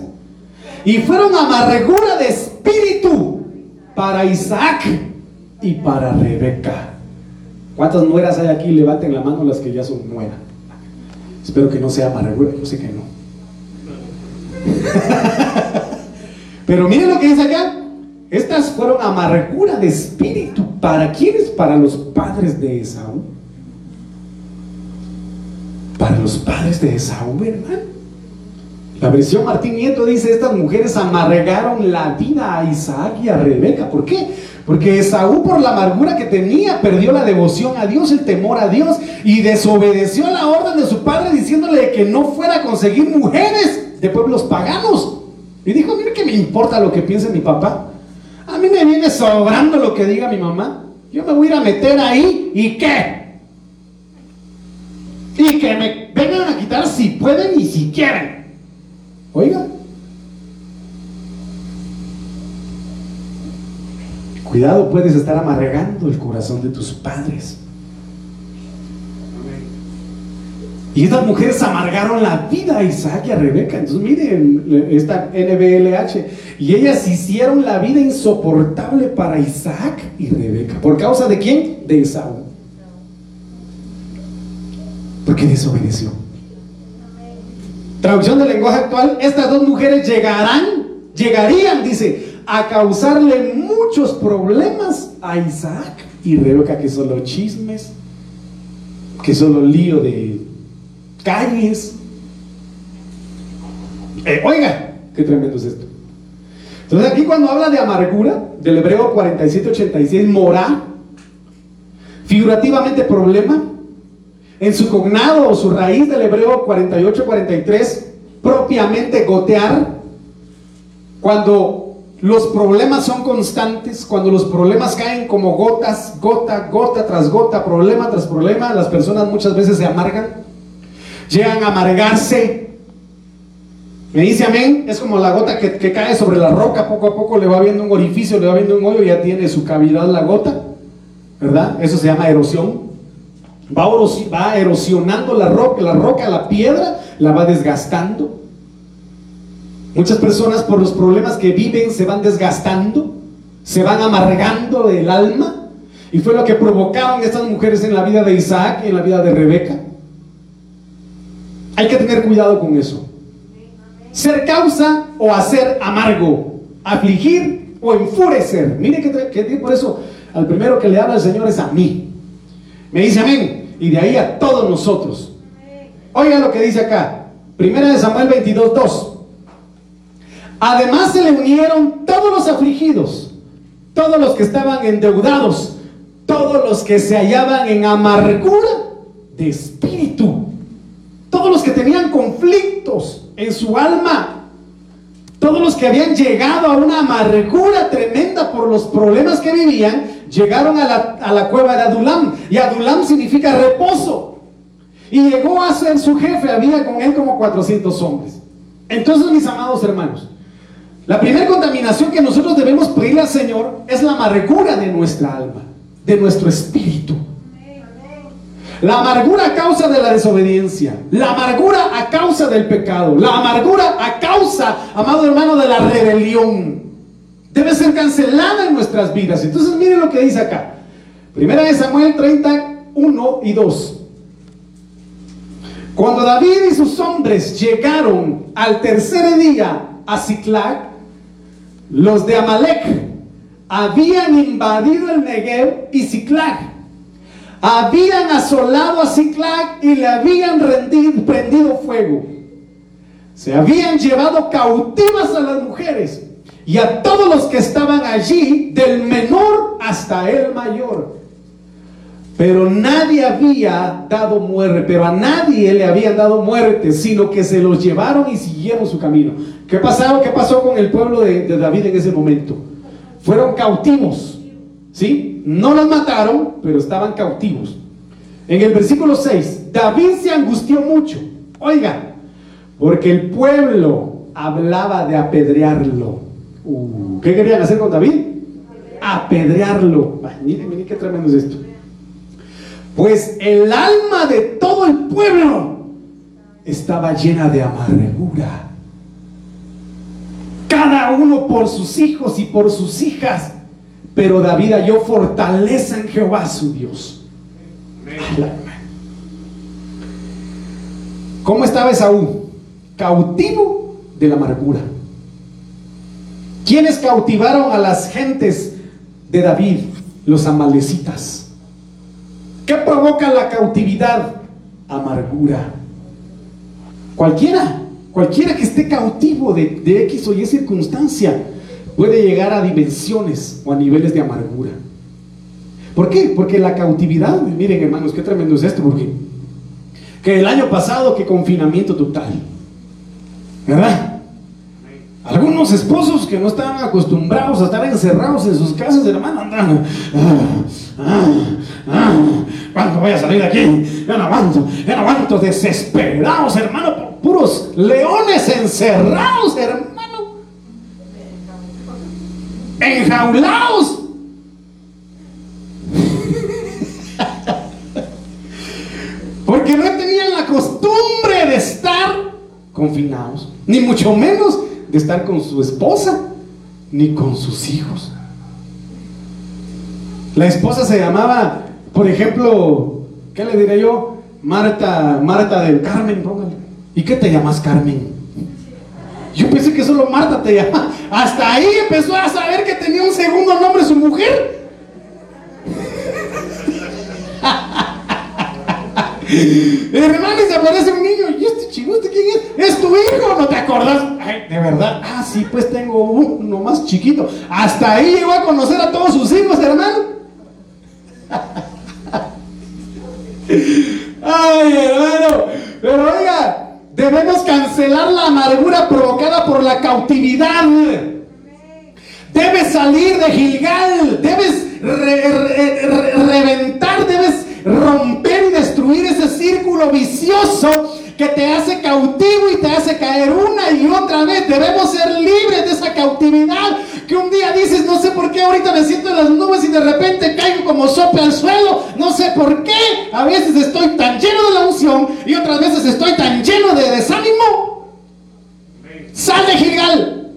Y fueron amargura de espíritu para Isaac y para Rebeca. ¿Cuántas nueras hay aquí? Levanten la mano las que ya son nueras. Espero que no sea amargura, yo sé que no. Pero miren lo que dice acá. Estas fueron amargura de espíritu. ¿Para quiénes? Para los padres de Esaú. Para los padres de Esaú, hermano. La versión Martín Nieto dice, estas mujeres amargaron la vida a Isaac y a Rebeca. ¿Por qué? Porque Esaú por la amargura que tenía perdió la devoción a Dios, el temor a Dios y desobedeció la orden de su padre diciéndole que no fuera a conseguir mujeres de pueblos paganos. Y dijo, mire que me importa lo que piense mi papá. A mí me viene sobrando lo que diga mi mamá. Yo me voy a ir a meter ahí y qué. Y que me vengan a quitar si pueden y si quieren. Oiga, Cuidado, puedes estar amargando el corazón de tus padres. Y estas mujeres amargaron la vida a Isaac y a Rebeca. Entonces miren esta NBLH. Y ellas hicieron la vida insoportable para Isaac y Rebeca. ¿Por causa de quién? De Esaú. Porque desobedeció. Traducción del lenguaje actual. Estas dos mujeres llegarán, llegarían, dice, a causarle muchos problemas a Isaac y Rebeca, que son los chismes, que son los líos de calles. Eh, oiga, qué tremendo es esto. Entonces aquí cuando habla de amargura, del hebreo 4786, morá, figurativamente problema, en su cognado o su raíz del hebreo 4843, propiamente gotear, cuando los problemas son constantes, cuando los problemas caen como gotas, gota, gota tras gota, problema tras problema, las personas muchas veces se amargan, llegan a amargarse. Me dice amén, es como la gota que, cae sobre la roca, poco a poco le va viendo un orificio, le va viendo un hoyo ya tiene su cavidad la gota. ¿verdad? Eso se llama erosión. Va erosionando la roca, la roca, la piedra, la va desgastando. Muchas personas por los problemas que viven se van desgastando, se van amargando el alma. Y fue lo que provocaron estas mujeres en la vida de Isaac en la vida de Rebeca. Hay que tener cuidado con eso. Ser causa o hacer amargo, afligir o enfurecer. Mire que, que por eso al primero que le habla el Señor es a mí. Me dice amén. Y de ahí a todos nosotros. Oiga lo que dice acá. Primera de Samuel 22, 2. Además se le unieron todos los afligidos, todos los que estaban endeudados, todos los que se hallaban en amargura de espíritu, todos los que tenían conflictos en su alma, todos los que habían llegado a una amargura tremenda por los problemas que vivían, llegaron a la, cueva de Adulam. Y Adulam significa reposo. Y llegó a ser su jefe, había con él como 400 hombres. Entonces, mis amados hermanos, la primera contaminación que nosotros debemos pedirle al Señor es la amargura de nuestra alma, de nuestro espíritu. La amargura a causa de la desobediencia. La amargura a causa del pecado. La amargura a causa, amado hermano, de la rebelión. Debe ser cancelada en nuestras vidas. Entonces miren lo que dice acá. Primera de Samuel 31 y 2. Cuando David y sus hombres llegaron al tercer día a Ziklag, los de Amalek habían invadido el Negev y Ziklag habían asolado a Ciclac y le habían rendido, prendido fuego. Se habían llevado cautivas a las mujeres y a todos los que estaban allí, del menor hasta el mayor. Pero nadie había dado muerte, pero a nadie le habían dado muerte, sino que se los llevaron y siguieron su camino. ¿Qué pasó, qué pasó con el pueblo de, David en ese momento? Fueron cautivos, ¿sí? No los mataron, pero estaban cautivos. En el versículo 6, David se angustió mucho. Oiga, porque el pueblo hablaba de apedrearlo. Uh, ¿Qué querían hacer con David? Apedrearlo. miren, miren qué tremendo es esto. Pues el alma de todo el pueblo estaba llena de amargura. Cada uno por sus hijos y por sus hijas pero David halló fortaleza en Jehová su Dios. ¿Cómo estaba Esaú? Cautivo de la amargura. ¿Quiénes cautivaron a las gentes de David? Los amalecitas. ¿Qué provoca la cautividad? Amargura. Cualquiera, cualquiera que esté cautivo de, de X o Y circunstancia, puede llegar a dimensiones o a niveles de amargura. ¿Por qué? Porque la cautividad, miren hermanos, qué tremendo es esto, porque que el año pasado, qué confinamiento total, ¿verdad? Algunos esposos que no estaban acostumbrados a estar encerrados en sus casas, hermano, andan, ah, ah, ah, ¿cuándo voy a salir de aquí? Ya no aguanto, ya no aguanto, desesperados, hermano, puros leones encerrados, hermano enjaulados. Porque no tenían la costumbre de estar confinados, ni mucho menos de estar con su esposa, ni con sus hijos. La esposa se llamaba, por ejemplo, ¿qué le diré yo? Marta, Marta del Carmen, póngale. ¿Y qué te llamas Carmen? Yo pensé que solo Marta te llamaba. Hasta ahí empezó a saber que tenía un segundo nombre su mujer. Hermano, se aparece un niño. ¿Y este chico, este quién es? ¿Es tu hijo? ¿No te acordás? Ay, de verdad. Ah, sí, pues tengo uno más chiquito. Hasta ahí llegó a conocer a todos sus hijos, hermano. Ay, hermano. Pero oiga, Debemos cancelar la amargura provocada por la cautividad. Debes salir de Gilgal. Debes reventar, debes romper y destruir ese círculo vicioso que te hace cautivo y te hace caer una y otra vez. Debemos ser libres de esa cautividad que un día dices, no sé por qué ahorita me siento en las nubes y de repente caigo como sope al suelo. No sé por qué. A veces estoy tan lleno de la unción y otras veces estoy tan lleno de desánimo. Sal de Gilgal.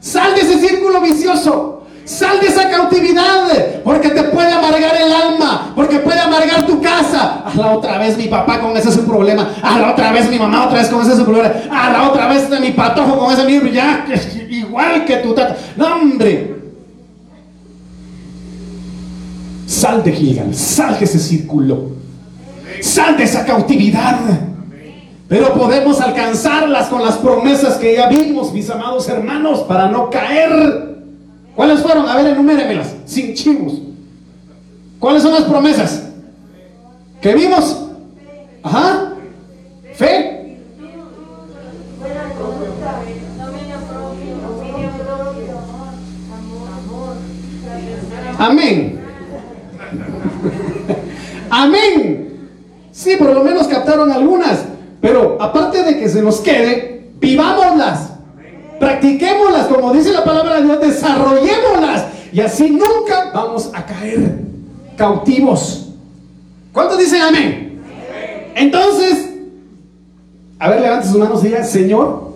Sal de ese círculo vicioso. Sal de esa cautividad, porque te puede amargar el alma, porque puede amargar tu casa. A la otra vez mi papá con ese es su problema. A la otra vez mi mamá otra vez con ese es su problema. A la otra vez mi patojo con ese mismo, ya igual que tu tata. No, hombre. Sal de Gilgal, sal de ese círculo. Sal de esa cautividad. Pero podemos alcanzarlas con las promesas que ya vimos, mis amados hermanos, para no caer. ¿Cuáles fueron? A ver, enuméremelas, sin chivos. ¿Cuáles son las promesas? ¿Que vimos? Ajá. Fe. Amén. Amén. Sí, por lo menos captaron algunas. Pero aparte de que se nos quede, vivámoslas. Practiquémoslas, como dice la palabra de Dios, desarrollémoslas. Y así nunca vamos a caer cautivos. ¿Cuántos dicen amén? Entonces, a ver, levante sus manos y diga, Señor,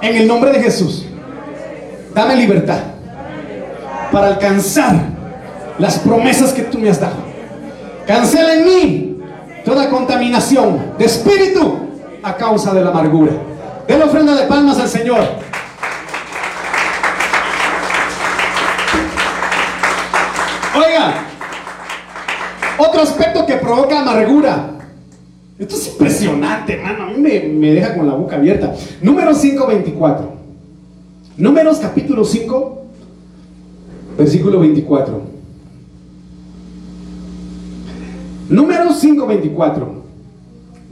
en el nombre de Jesús, dame libertad para alcanzar las promesas que tú me has dado. Cancela en mí toda contaminación de espíritu a causa de la amargura. Den ofrenda de palmas al Señor. Oiga, otro aspecto que provoca amargura. Esto es impresionante, hermano. A mí me, deja con la boca abierta. Número 524. Números capítulo 5, versículo 24. Número 5:24.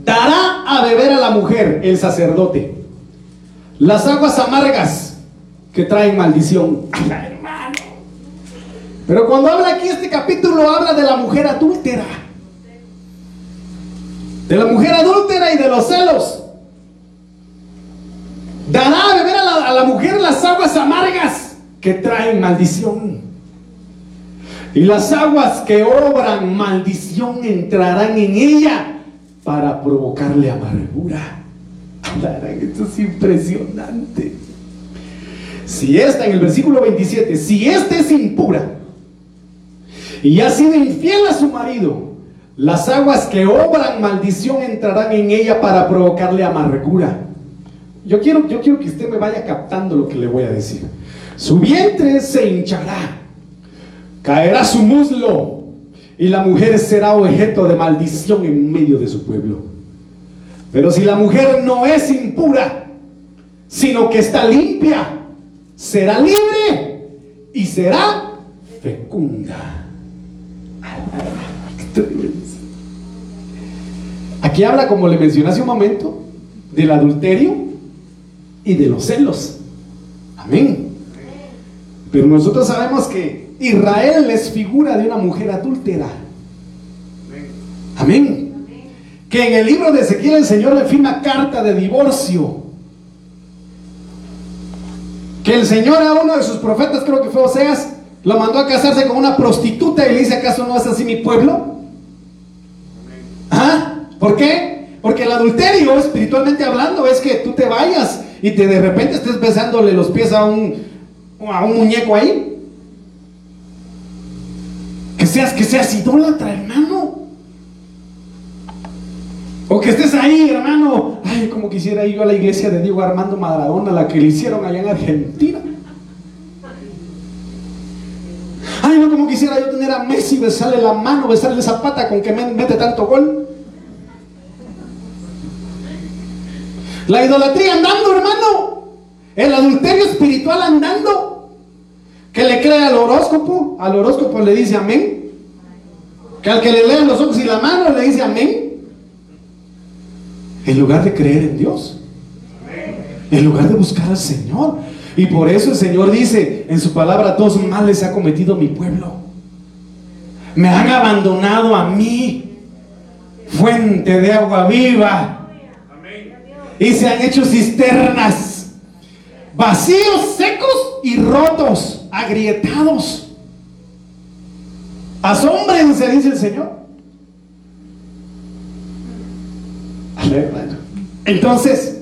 Dará a beber a la mujer el sacerdote las aguas amargas que traen maldición. hermano. Pero cuando habla aquí este capítulo, habla de la mujer adúltera. De la mujer adúltera y de los celos. Dará a beber a la, a la mujer las aguas amargas que traen maldición. Y las aguas que obran maldición entrarán en ella para provocarle amargura. Esto es impresionante. Si esta, en el versículo 27, si esta es impura y ha sido infiel a su marido, las aguas que obran maldición entrarán en ella para provocarle amargura. Yo quiero, yo quiero que usted me vaya captando lo que le voy a decir. Su vientre se hinchará, caerá su muslo y la mujer será objeto de maldición en medio de su pueblo. Pero si la mujer no es impura, sino que está limpia, será libre y será fecunda. Aquí habla, como le mencioné hace un momento, del adulterio y de los celos. Amén. Pero nosotros sabemos que Israel es figura de una mujer adúltera. Amén que en el libro de Ezequiel el Señor le firma carta de divorcio. Que el Señor a uno de sus profetas, creo que fue Oseas, lo mandó a casarse con una prostituta y le dice, ¿acaso no es así mi pueblo? ¿Ah? ¿Por qué? Porque el adulterio, espiritualmente hablando, es que tú te vayas y te de repente estés besándole los pies a un, a un muñeco ahí. Que seas, que seas idólatra, hermano. O que estés ahí, hermano. Ay, como quisiera ir yo a la iglesia de Diego Armando Maradona, la que le hicieron allá en Argentina. Ay, no, como quisiera yo tener a Messi, besarle la mano, besarle esa pata con que me mete tanto gol. La idolatría andando, hermano. El adulterio espiritual andando. Que le crea al horóscopo. Al horóscopo le dice amén. Que al que le lean los ojos y la mano le dice amén en lugar de creer en Dios, en lugar de buscar al Señor. Y por eso el Señor dice en su palabra, dos males ha cometido mi pueblo. Me han abandonado a mí, fuente de agua viva. Y se han hecho cisternas, vacíos, secos y rotos. Agrietados. Asómbrense, dice el Señor. Entonces,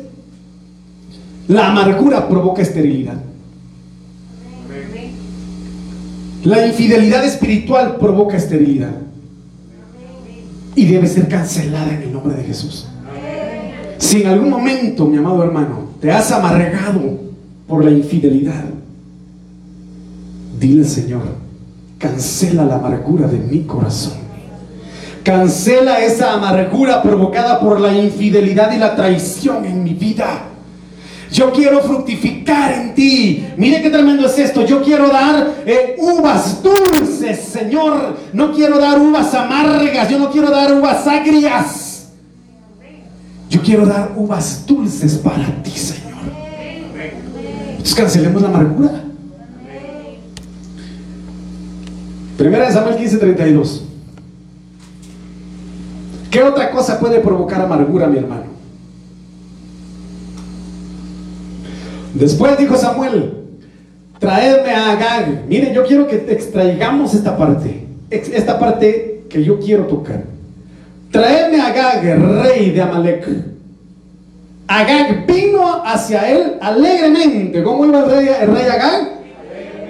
la amargura provoca esterilidad. La infidelidad espiritual provoca esterilidad. Y debe ser cancelada en el nombre de Jesús. Si en algún momento, mi amado hermano, te has amargado por la infidelidad, dile Señor, cancela la amargura de mi corazón. Cancela esa amargura provocada por la infidelidad y la traición en mi vida. Yo quiero fructificar en ti. Mire qué tremendo es esto. Yo quiero dar eh, uvas dulces, Señor. No quiero dar uvas amargas. Yo no quiero dar uvas agrias. Yo quiero dar uvas dulces para ti, Señor. Entonces cancelemos la amargura. Primera de Samuel 15:32. ¿Qué otra cosa puede provocar amargura, mi hermano? Después dijo Samuel, traedme a Agag. Miren, yo quiero que extraigamos esta parte, esta parte que yo quiero tocar. Traedme a Agag, rey de Amalek. Agag vino hacia él alegremente. ¿Cómo iba el rey, Agag?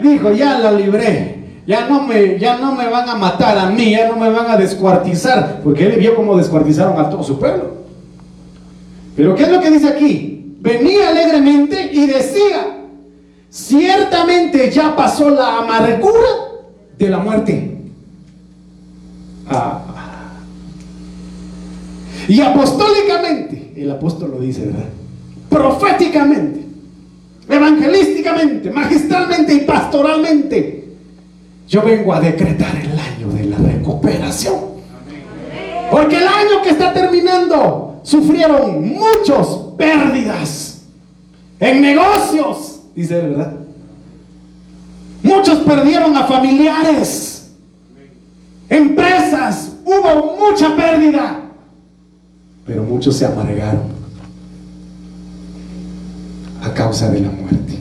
Dijo, ya la libré. Ya no, me, ya no me van a matar a mí, ya no me van a descuartizar. Porque él vio cómo descuartizaron a todo su pueblo. Pero ¿qué es lo que dice aquí? venía alegremente y decía, ciertamente ya pasó la amargura de la muerte. Ah. Y apostólicamente, el apóstol lo dice, ¿verdad? Proféticamente, evangelísticamente, magistralmente y pastoralmente, yo vengo a decretar el año de la recuperación. Porque el año que está terminando sufrieron muchos pérdidas en negocios, dice verdad. Muchos perdieron a familiares, empresas, hubo mucha pérdida, pero muchos se amargaron a causa de la muerte,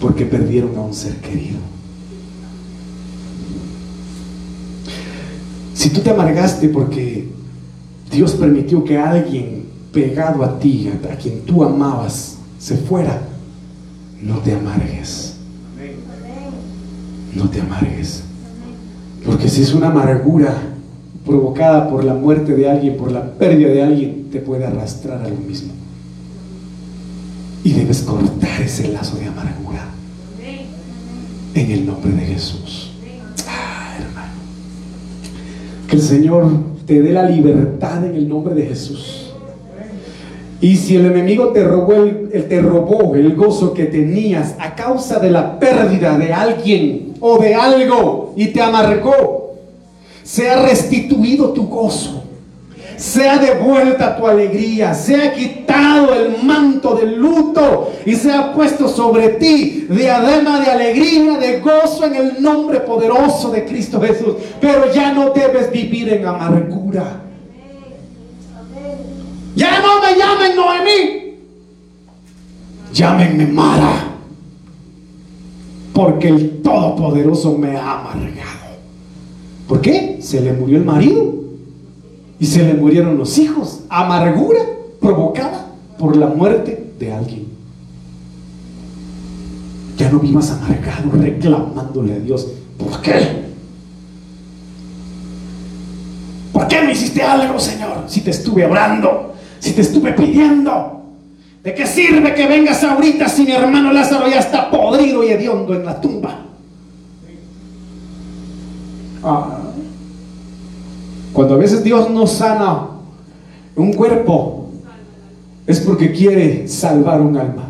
porque perdieron a un ser querido. Si tú te amargaste porque Dios permitió que alguien pegado a ti, a quien tú amabas, se fuera, no te amargues. No te amargues. Porque si es una amargura provocada por la muerte de alguien, por la pérdida de alguien, te puede arrastrar a lo mismo. Y debes cortar ese lazo de amargura. En el nombre de Jesús. Ah, hermano. Que el Señor te dé la libertad en el nombre de Jesús. Y si el enemigo te robó el, te robó el gozo que tenías a causa de la pérdida de alguien o de algo y te amargó, sea restituido tu gozo, sea devuelta tu alegría, sea quitado el manto del luto y sea puesto sobre ti diadema de alegría, de gozo en el nombre poderoso de Cristo Jesús. Pero ya no debes vivir en amargura. Ya no me llamen Noemí. Llámenme Mara. Porque el Todopoderoso me ha amargado. ¿Por qué? Se le murió el marido. Y se le murieron los hijos. Amargura provocada por la muerte de alguien. Ya no vivas amargado reclamándole a Dios. ¿Por qué? ¿Por qué me hiciste algo, Señor? Si te estuve orando, si te estuve pidiendo, ¿de qué sirve que vengas ahorita si mi hermano Lázaro ya está podrido y hediondo en la tumba? Ah. Cuando a veces Dios no sana un cuerpo, es porque quiere salvar un alma.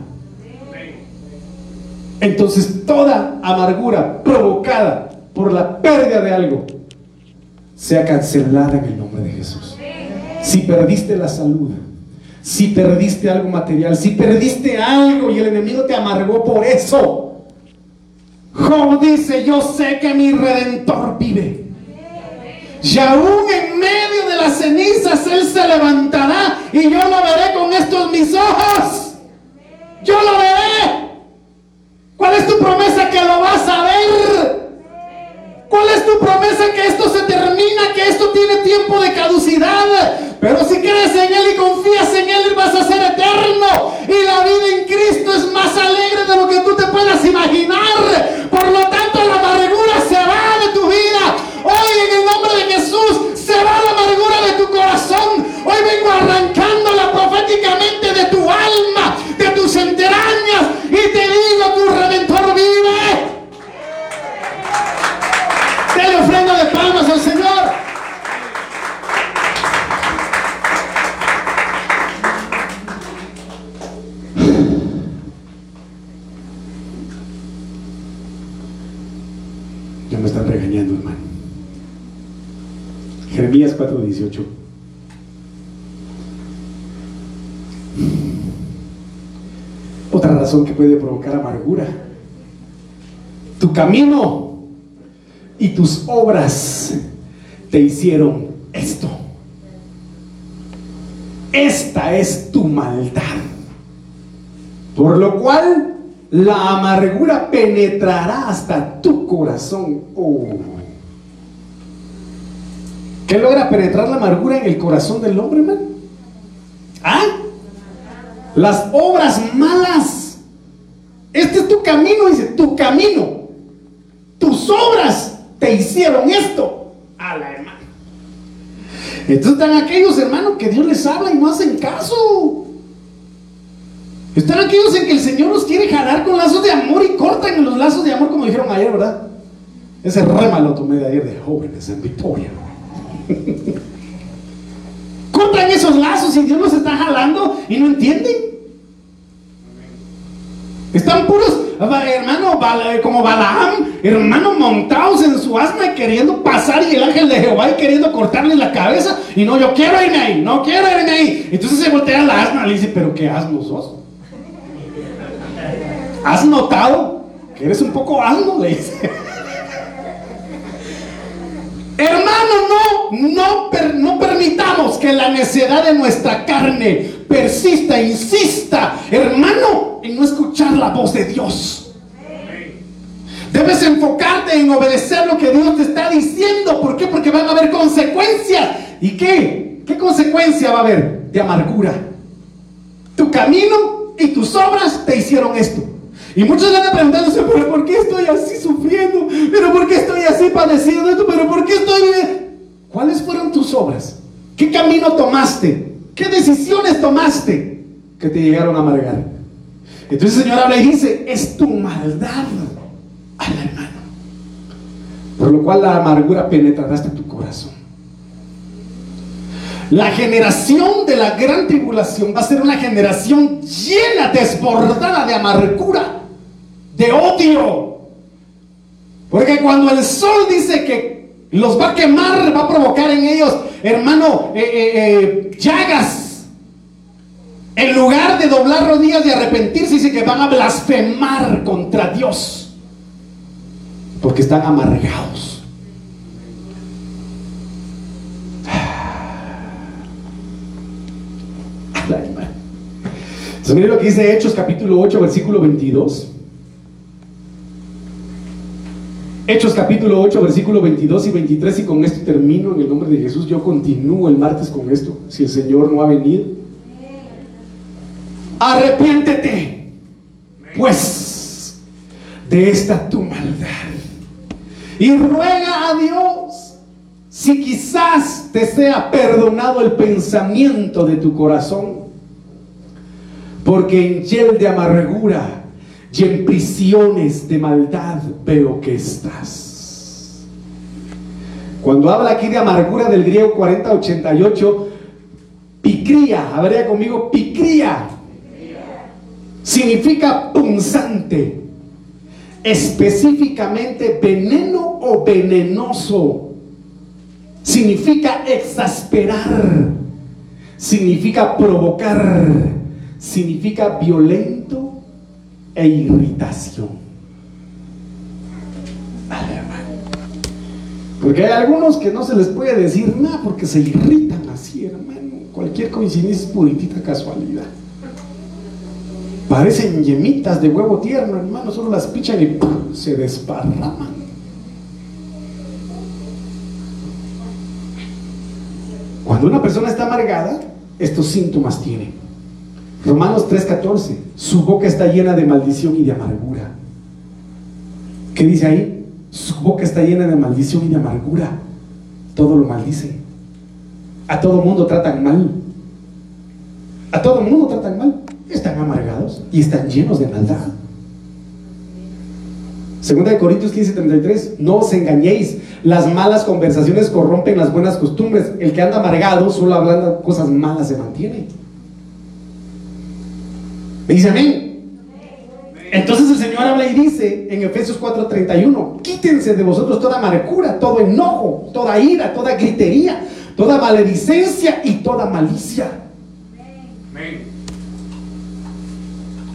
Entonces toda amargura provocada por la pérdida de algo sea cancelada en el nombre de Jesús si perdiste la salud, si perdiste algo material, si perdiste algo y el enemigo te amargó por eso. Job dice, yo sé que mi redentor vive. Y aún en medio de las cenizas Él se levantará y yo lo veré con estos mis ojos. Yo lo veré. ¿Cuál es tu promesa que lo vas a ver? ¿Cuál es tu promesa que esto se termina, que esto tiene tiempo de caducidad? Pero si crees en Él y confías en Él, vas a ser eterno. Y la vida en Cristo es más alegre de lo que tú te puedas imaginar. Por lo tanto, la amargura se va de tu vida. Hoy en el nombre de Jesús se va la amargura de tu corazón. Hoy vengo arrancándola proféticamente de tu alma, de tus entrañas. Y te digo, tu redentor vive. Dale ofrenda de palmas al Señor. Ya me están regañando, hermano. Jeremías 4:18. Otra razón que puede provocar amargura. Tu camino y tus obras te hicieron esto. Esta es tu maldad. Por lo cual la amargura penetrará hasta tu corazón. Oh. ¿Qué logra penetrar la amargura en el corazón del hombre, hermano? ¿Ah? Las obras malas. Este es tu camino, dice, tu camino. Tus obras te hicieron esto a la hermana. Entonces están aquellos hermanos que Dios les habla y no hacen caso. Están aquellos en que el Señor los quiere jalar con lazos de amor y cortan los lazos de amor, como dijeron ayer, ¿verdad? Ese rema lo tomé de ayer de jóvenes en Victoria. cortan esos lazos y Dios los está jalando y no entienden. Están puros, hermano, como Balaam, hermano, montados en su asma y queriendo pasar y el ángel de Jehová y queriendo cortarle la cabeza. Y no, yo quiero irme ahí, no quiero irme ahí. Entonces se voltea la asma y le dice, pero qué asno sos. ¿Has notado que eres un poco asno? Le dice. Hermano, no, no, no permitamos que la necedad de nuestra carne persista, insista, hermano, en no escuchar la voz de Dios. Debes enfocarte en obedecer lo que Dios te está diciendo. ¿Por qué? Porque van a haber consecuencias. ¿Y qué? ¿Qué consecuencia va a haber? De amargura. Tu camino y tus obras te hicieron esto. Y muchos van preguntándose, pero ¿por qué estoy así sufriendo? ¿Pero por qué estoy así padeciendo esto? ¿Pero por qué estoy... ¿Cuáles fueron tus obras? ¿Qué camino tomaste? ¿Qué decisiones tomaste que te llegaron a amargar? Entonces el Señor habla y dice, es tu maldad al hermano. Por lo cual la amargura penetrará hasta tu corazón. La generación de la gran tribulación va a ser una generación llena, desbordada de amargura de odio. Porque cuando el sol dice que los va a quemar, va a provocar en ellos, hermano, eh, eh, eh, llagas. En lugar de doblar rodillas y arrepentirse, dice que van a blasfemar contra Dios. Porque están amargados. Entonces, mire lo que dice Hechos capítulo 8, versículo 22. Hechos capítulo 8, versículo 22 y 23, y con esto termino en el nombre de Jesús. Yo continúo el martes con esto, si el Señor no ha venido. Arrepiéntete, pues, de esta tu maldad. Y ruega a Dios si quizás te sea perdonado el pensamiento de tu corazón. Porque en hiel de amargura y en prisiones de maldad veo que estás. Cuando habla aquí de amargura del griego 4088, picría, habría conmigo, picría, significa punzante, específicamente veneno o venenoso, significa exasperar, significa provocar, significa violento e irritación. Porque hay algunos que no se les puede decir nada porque se irritan así, hermano. Cualquier coincidencia es puritita casualidad. Parecen yemitas de huevo tierno, hermano, solo las pichan y se desparraman. Cuando una persona está amargada, estos síntomas tiene. Romanos 3:14, su boca está llena de maldición y de amargura. ¿Qué dice ahí? Su boca está llena de maldición y de amargura. Todo lo maldice. A todo mundo tratan mal. A todo mundo tratan mal. Están amargados y están llenos de maldad. Segunda de Corintios 15:33, no os engañéis, las malas conversaciones corrompen las buenas costumbres. El que anda amargado, solo hablando cosas malas, se mantiene. ¿Me dice amén? Entonces el Señor habla y dice en Efesios 4:31, quítense de vosotros toda amargura, todo enojo, toda ira, toda gritería, toda maledicencia y toda malicia.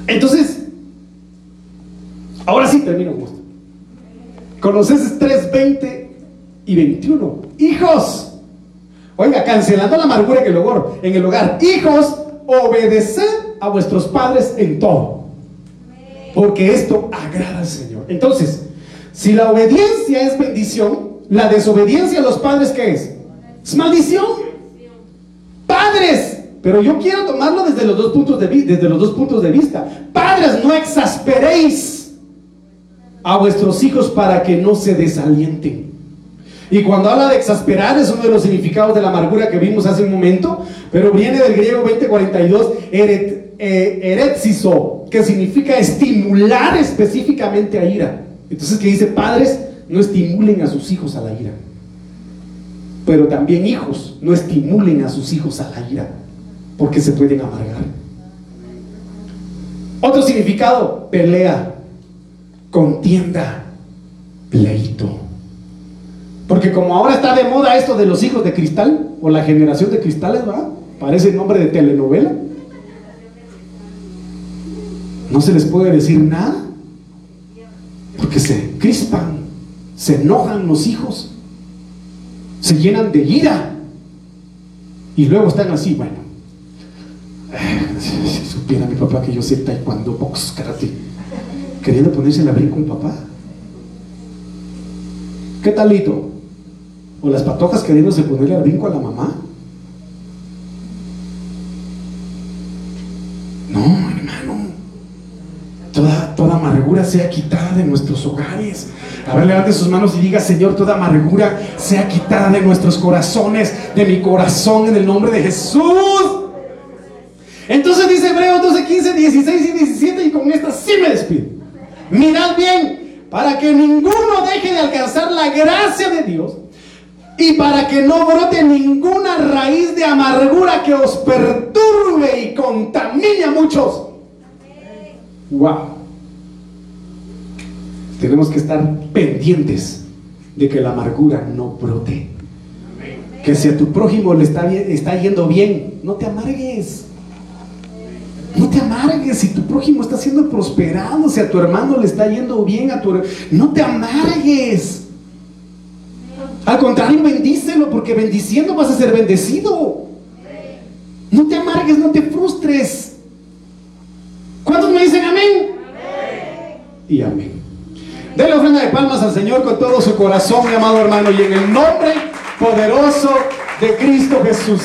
Entonces, ahora sí termino con esto. Colosenses 3, 20 y 21. Hijos, oiga, cancelando la amargura en el hogar, en el hogar. Hijos, obedeced a vuestros padres en todo. Porque esto agrada al Señor. Entonces, si la obediencia es bendición, la desobediencia a los padres, ¿qué es? Es maldición. Padres, pero yo quiero tomarlo desde los dos puntos de, desde los dos puntos de vista. Padres, no exasperéis a vuestros hijos para que no se desalienten. Y cuando habla de exasperar es uno de los significados de la amargura que vimos hace un momento, pero viene del griego 2042, eret, eh, que significa estimular específicamente a ira. Entonces que dice, padres, no estimulen a sus hijos a la ira. Pero también hijos, no estimulen a sus hijos a la ira, porque se pueden amargar. Otro significado, pelea contienda, pleito. Porque como ahora está de moda esto de los hijos de cristal, o la generación de cristales, ¿va? Parece nombre de telenovela. No se les puede decir nada, porque se crispan, se enojan los hijos, se llenan de ira, y luego están así, bueno. Si supiera mi papá que yo sé taekwondo, box, karate queriendo ponerse la brinca con papá. ¿Qué talito? O las patojas queriéndose ponerle al brinco a la mamá. No, hermano. Toda, toda sea quitada de nuestros hogares. A ver, levante sus manos y diga, Señor, toda amargura sea quitada de nuestros corazones, de mi corazón, en el nombre de Jesús. Entonces dice Hebreos 12, 15, 16 y 17 y con esta sí me despido. Mirad bien, para que ninguno deje de alcanzar la gracia de Dios y para que no brote ninguna raíz de amargura que os perturbe y contamine a muchos. Wow. Tenemos que estar pendientes de que la amargura no brote. Que si a tu prójimo le está, está yendo bien, no te amargues. No te amargues si tu prójimo está siendo prosperado, si a tu hermano le está yendo bien, a tu no te amargues. Al contrario, bendícelo, porque bendiciendo vas a ser bendecido. No te amargues, no te frustres. ¿Cuántos me dicen amén? Y amén. Denle ofrenda de palmas al Señor con todo su corazón, mi amado hermano, y en el nombre poderoso de Cristo Jesús.